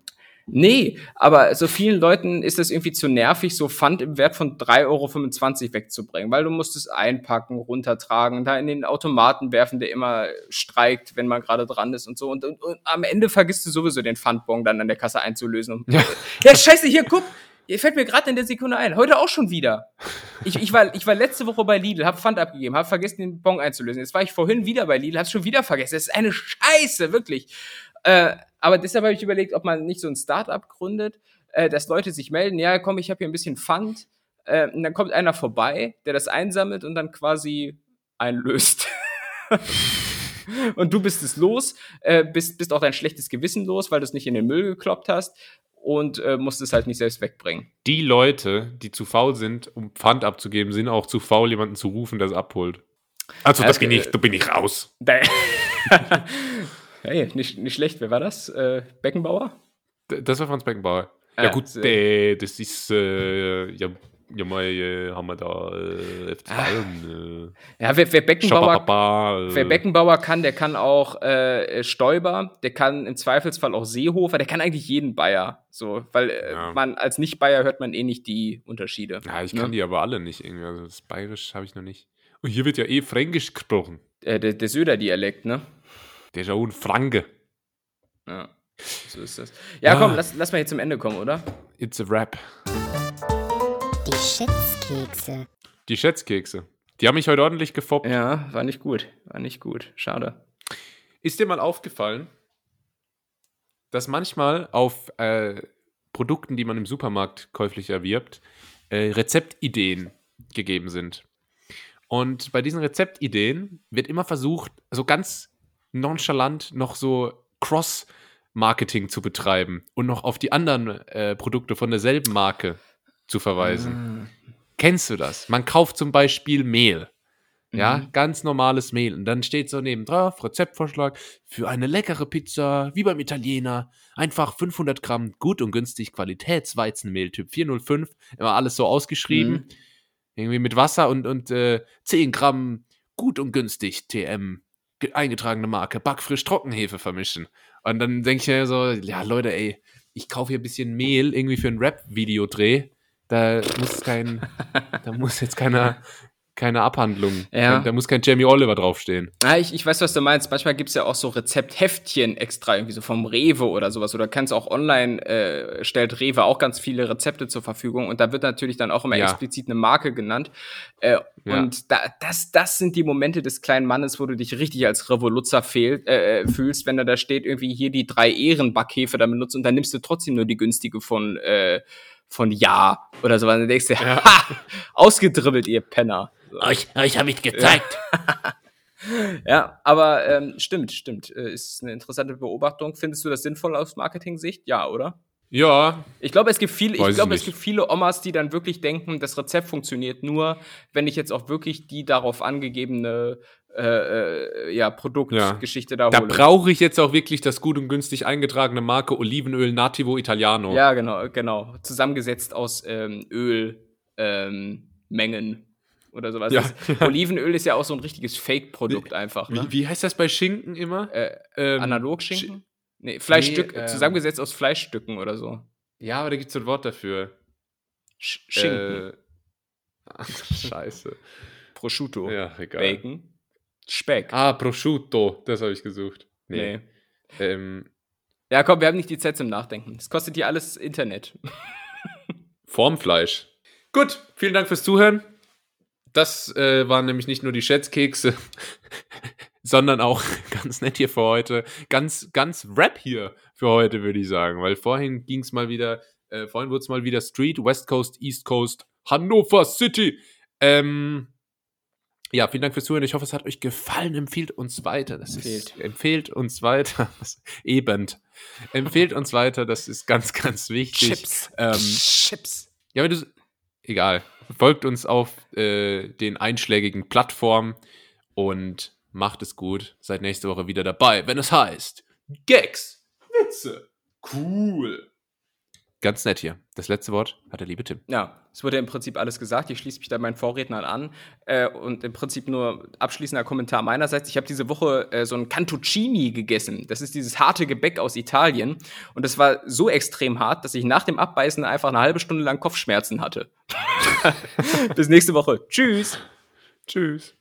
Nee, aber so vielen Leuten ist das irgendwie zu nervig, so Pfand im Wert von 3,25 Euro wegzubringen, weil du musst es einpacken, runtertragen, da in den Automaten werfen, der immer streikt, wenn man gerade dran ist und so. Und, und, und am Ende vergisst du sowieso den Pfandbon dann an der Kasse einzulösen. Ja. (laughs) ja, scheiße, hier, guck, Fällt mir gerade in der Sekunde ein. Heute auch schon wieder. Ich, ich, war, ich war letzte Woche bei Lidl, hab Pfand abgegeben, hab vergessen, den Bon einzulösen. Jetzt war ich vorhin wieder bei Lidl, hab's schon wieder vergessen. Das ist eine Scheiße, wirklich. Äh, aber deshalb habe ich überlegt, ob man nicht so ein Start-up gründet, äh, dass Leute sich melden, ja, komm, ich habe hier ein bisschen Pfand. Äh, und dann kommt einer vorbei, der das einsammelt und dann quasi einlöst. (laughs) und du bist es los, äh, bist, bist auch dein schlechtes Gewissen los, weil du es nicht in den Müll gekloppt hast und äh, musst es halt nicht selbst wegbringen. Die Leute, die zu faul sind, um Pfand abzugeben, sind auch zu faul, jemanden zu rufen, der es abholt. Also, das es- bin ich, da bin ich raus. (laughs) Hey, nicht, nicht schlecht. Wer war das? Äh, Beckenbauer? Das war Franz Beckenbauer. Ja, Ja, gut, der, das ist, äh, ja, ja, mal äh, haben wir da äh, F2 Ah. und Ja, wer, wer äh, Beckenbauer Schabababa, äh, Wer Beckenbauer kann, der kann auch äh, Stoiber, der kann im Zweifelsfall auch Seehofer, der kann eigentlich jeden Bayer. So, weil äh, Ja. man als Nicht-Bayer hört man eh nicht die Unterschiede. Ja, ich ne? kann die aber alle nicht irgendwie. Also das Bayerisch habe ich noch nicht. Und hier wird ja eh Fränkisch gesprochen. Äh, der, der Söder-Dialekt, ne? Der ist ja auch ein Franke. Ja. So ist das. Ja, Ja. komm, lass, lass mal hier zum Ende kommen, oder? It's a rap. Die Schätzkekse. Die Schätzkekse. Die haben mich heute ordentlich gefoppt. Ja, war nicht gut. War nicht gut. Schade. Ist dir mal aufgefallen, dass manchmal auf äh, Produkten, die man im Supermarkt käuflich erwirbt, äh, Rezeptideen gegeben sind? Und bei diesen Rezeptideen wird immer versucht, so ganz nonchalant noch so Cross-Marketing zu betreiben und noch auf die anderen äh, Produkte von derselben Marke zu verweisen. Kennst du das? Man kauft zum Beispiel Mehl. Ja, Mhm. ganz normales Mehl. Und dann steht so neben drauf, Rezeptvorschlag für eine leckere Pizza, wie beim Italiener. Einfach 500 Gramm gut und günstig Qualitätsweizenmehl Typ 405. Immer alles so ausgeschrieben. Mhm. Irgendwie mit Wasser und, und äh, 10 Gramm gut und günstig TM. ge- Eingetragene Marke, backfrisch Trockenhefe vermischen. Und dann denke ich mir so, ja Leute, ey, ich kaufe hier ein bisschen Mehl irgendwie für ein Rap-Videodreh. Da muss kein, da (laughs) muss jetzt keiner, keine Abhandlung, Ja. da muss kein Jamie Oliver draufstehen. Ja, ich, ich weiß, was du meinst. Manchmal gibt's ja auch so Rezeptheftchen extra, irgendwie so vom Rewe oder sowas. Oder kannst auch online, äh, stellt Rewe auch ganz viele Rezepte zur Verfügung. Und da wird natürlich dann auch immer Ja. explizit eine Marke genannt. Äh, Ja. Und da, das, das sind die Momente des kleinen Mannes, wo du dich richtig als Revoluzzer fehl, äh, fühlst, wenn da da steht, irgendwie hier die drei Ehrenbackhefe damit nutzt und dann nimmst du trotzdem nur die günstige von, äh, von Ja oder so. Und dann denkst du, ha, ausgedribbelt, ihr Penner. So. Euch, euch habe ich gezeigt. (laughs) Ja, aber ähm, stimmt, stimmt. Äh, ist eine interessante Beobachtung. Findest du das sinnvoll aus Marketing-Sicht? Ja, oder? Ja, Ich glaube, es gibt viele, Weiß ich glaube, es gibt viele Omas, die dann wirklich denken, das Rezept funktioniert nur, wenn ich jetzt auch wirklich die darauf angegebene äh, äh, ja, Produktgeschichte da da hole. brauche ich jetzt auch wirklich das gut und günstig eingetragene Marke Olivenöl Nativo Italiano. ja, genau, genau. Zusammengesetzt aus ähm, Öl, ähm, oder sowas. Ja. Das, (laughs) Olivenöl ist ja auch so ein richtiges Fake-Produkt einfach. Ne? Wie, wie heißt das bei Schinken immer? Äh, Ähm, Analogschinken? Nee, Fleischstück, Nee, ähm, zusammengesetzt aus Fleischstücken oder so. Ja, aber da gibt es so ein Wort dafür. Sch Schinken, Äh, (laughs) scheiße. Prosciutto, Ja, egal. Bacon, Speck. Ah, Prosciutto, das habe ich gesucht. nee. Ähm, Ja, komm, wir haben nicht die Zeit zum Nachdenken. Das kostet hier alles Internet. (laughs) Formfleisch. Gut, vielen Dank fürs Zuhören. Das äh, waren nämlich nicht nur die Schätzkekse, (laughs) sondern auch (laughs) ganz nett hier für heute. Ganz, ganz Rap hier für heute, würde ich sagen. Weil vorhin ging es mal wieder, äh, vorhin wurde es mal wieder Street, West Coast, East Coast, Hannover City. Ähm, ja, vielen Dank fürs Zuhören. Ich hoffe, es hat euch gefallen. Empfehlt uns weiter. Das ist, Empfehlt. empfehlt uns weiter. (laughs) Eben. Empfehlt uns weiter. Das ist ganz, ganz wichtig. Chips. Ähm, Chips. ja, wenn du. Egal. Folgt uns auf äh, den einschlägigen Plattformen und macht es gut. Seid nächste Woche wieder dabei, wenn es heißt Gags, Witze, cool. Ganz nett hier. Das letzte Wort hat der liebe Tim. Ja, es wurde im Prinzip alles gesagt. Ich schließe mich da meinen Vorrednern an. Äh, und im Prinzip nur abschließender Kommentar meinerseits. Ich habe diese Woche äh, so ein Cantuccini gegessen. Das ist dieses harte Gebäck aus Italien. Und das war so extrem hart, dass ich nach dem Abbeißen einfach eine halbe Stunde lang Kopfschmerzen hatte. (laughs) Bis nächste Woche. Tschüss. Tschüss.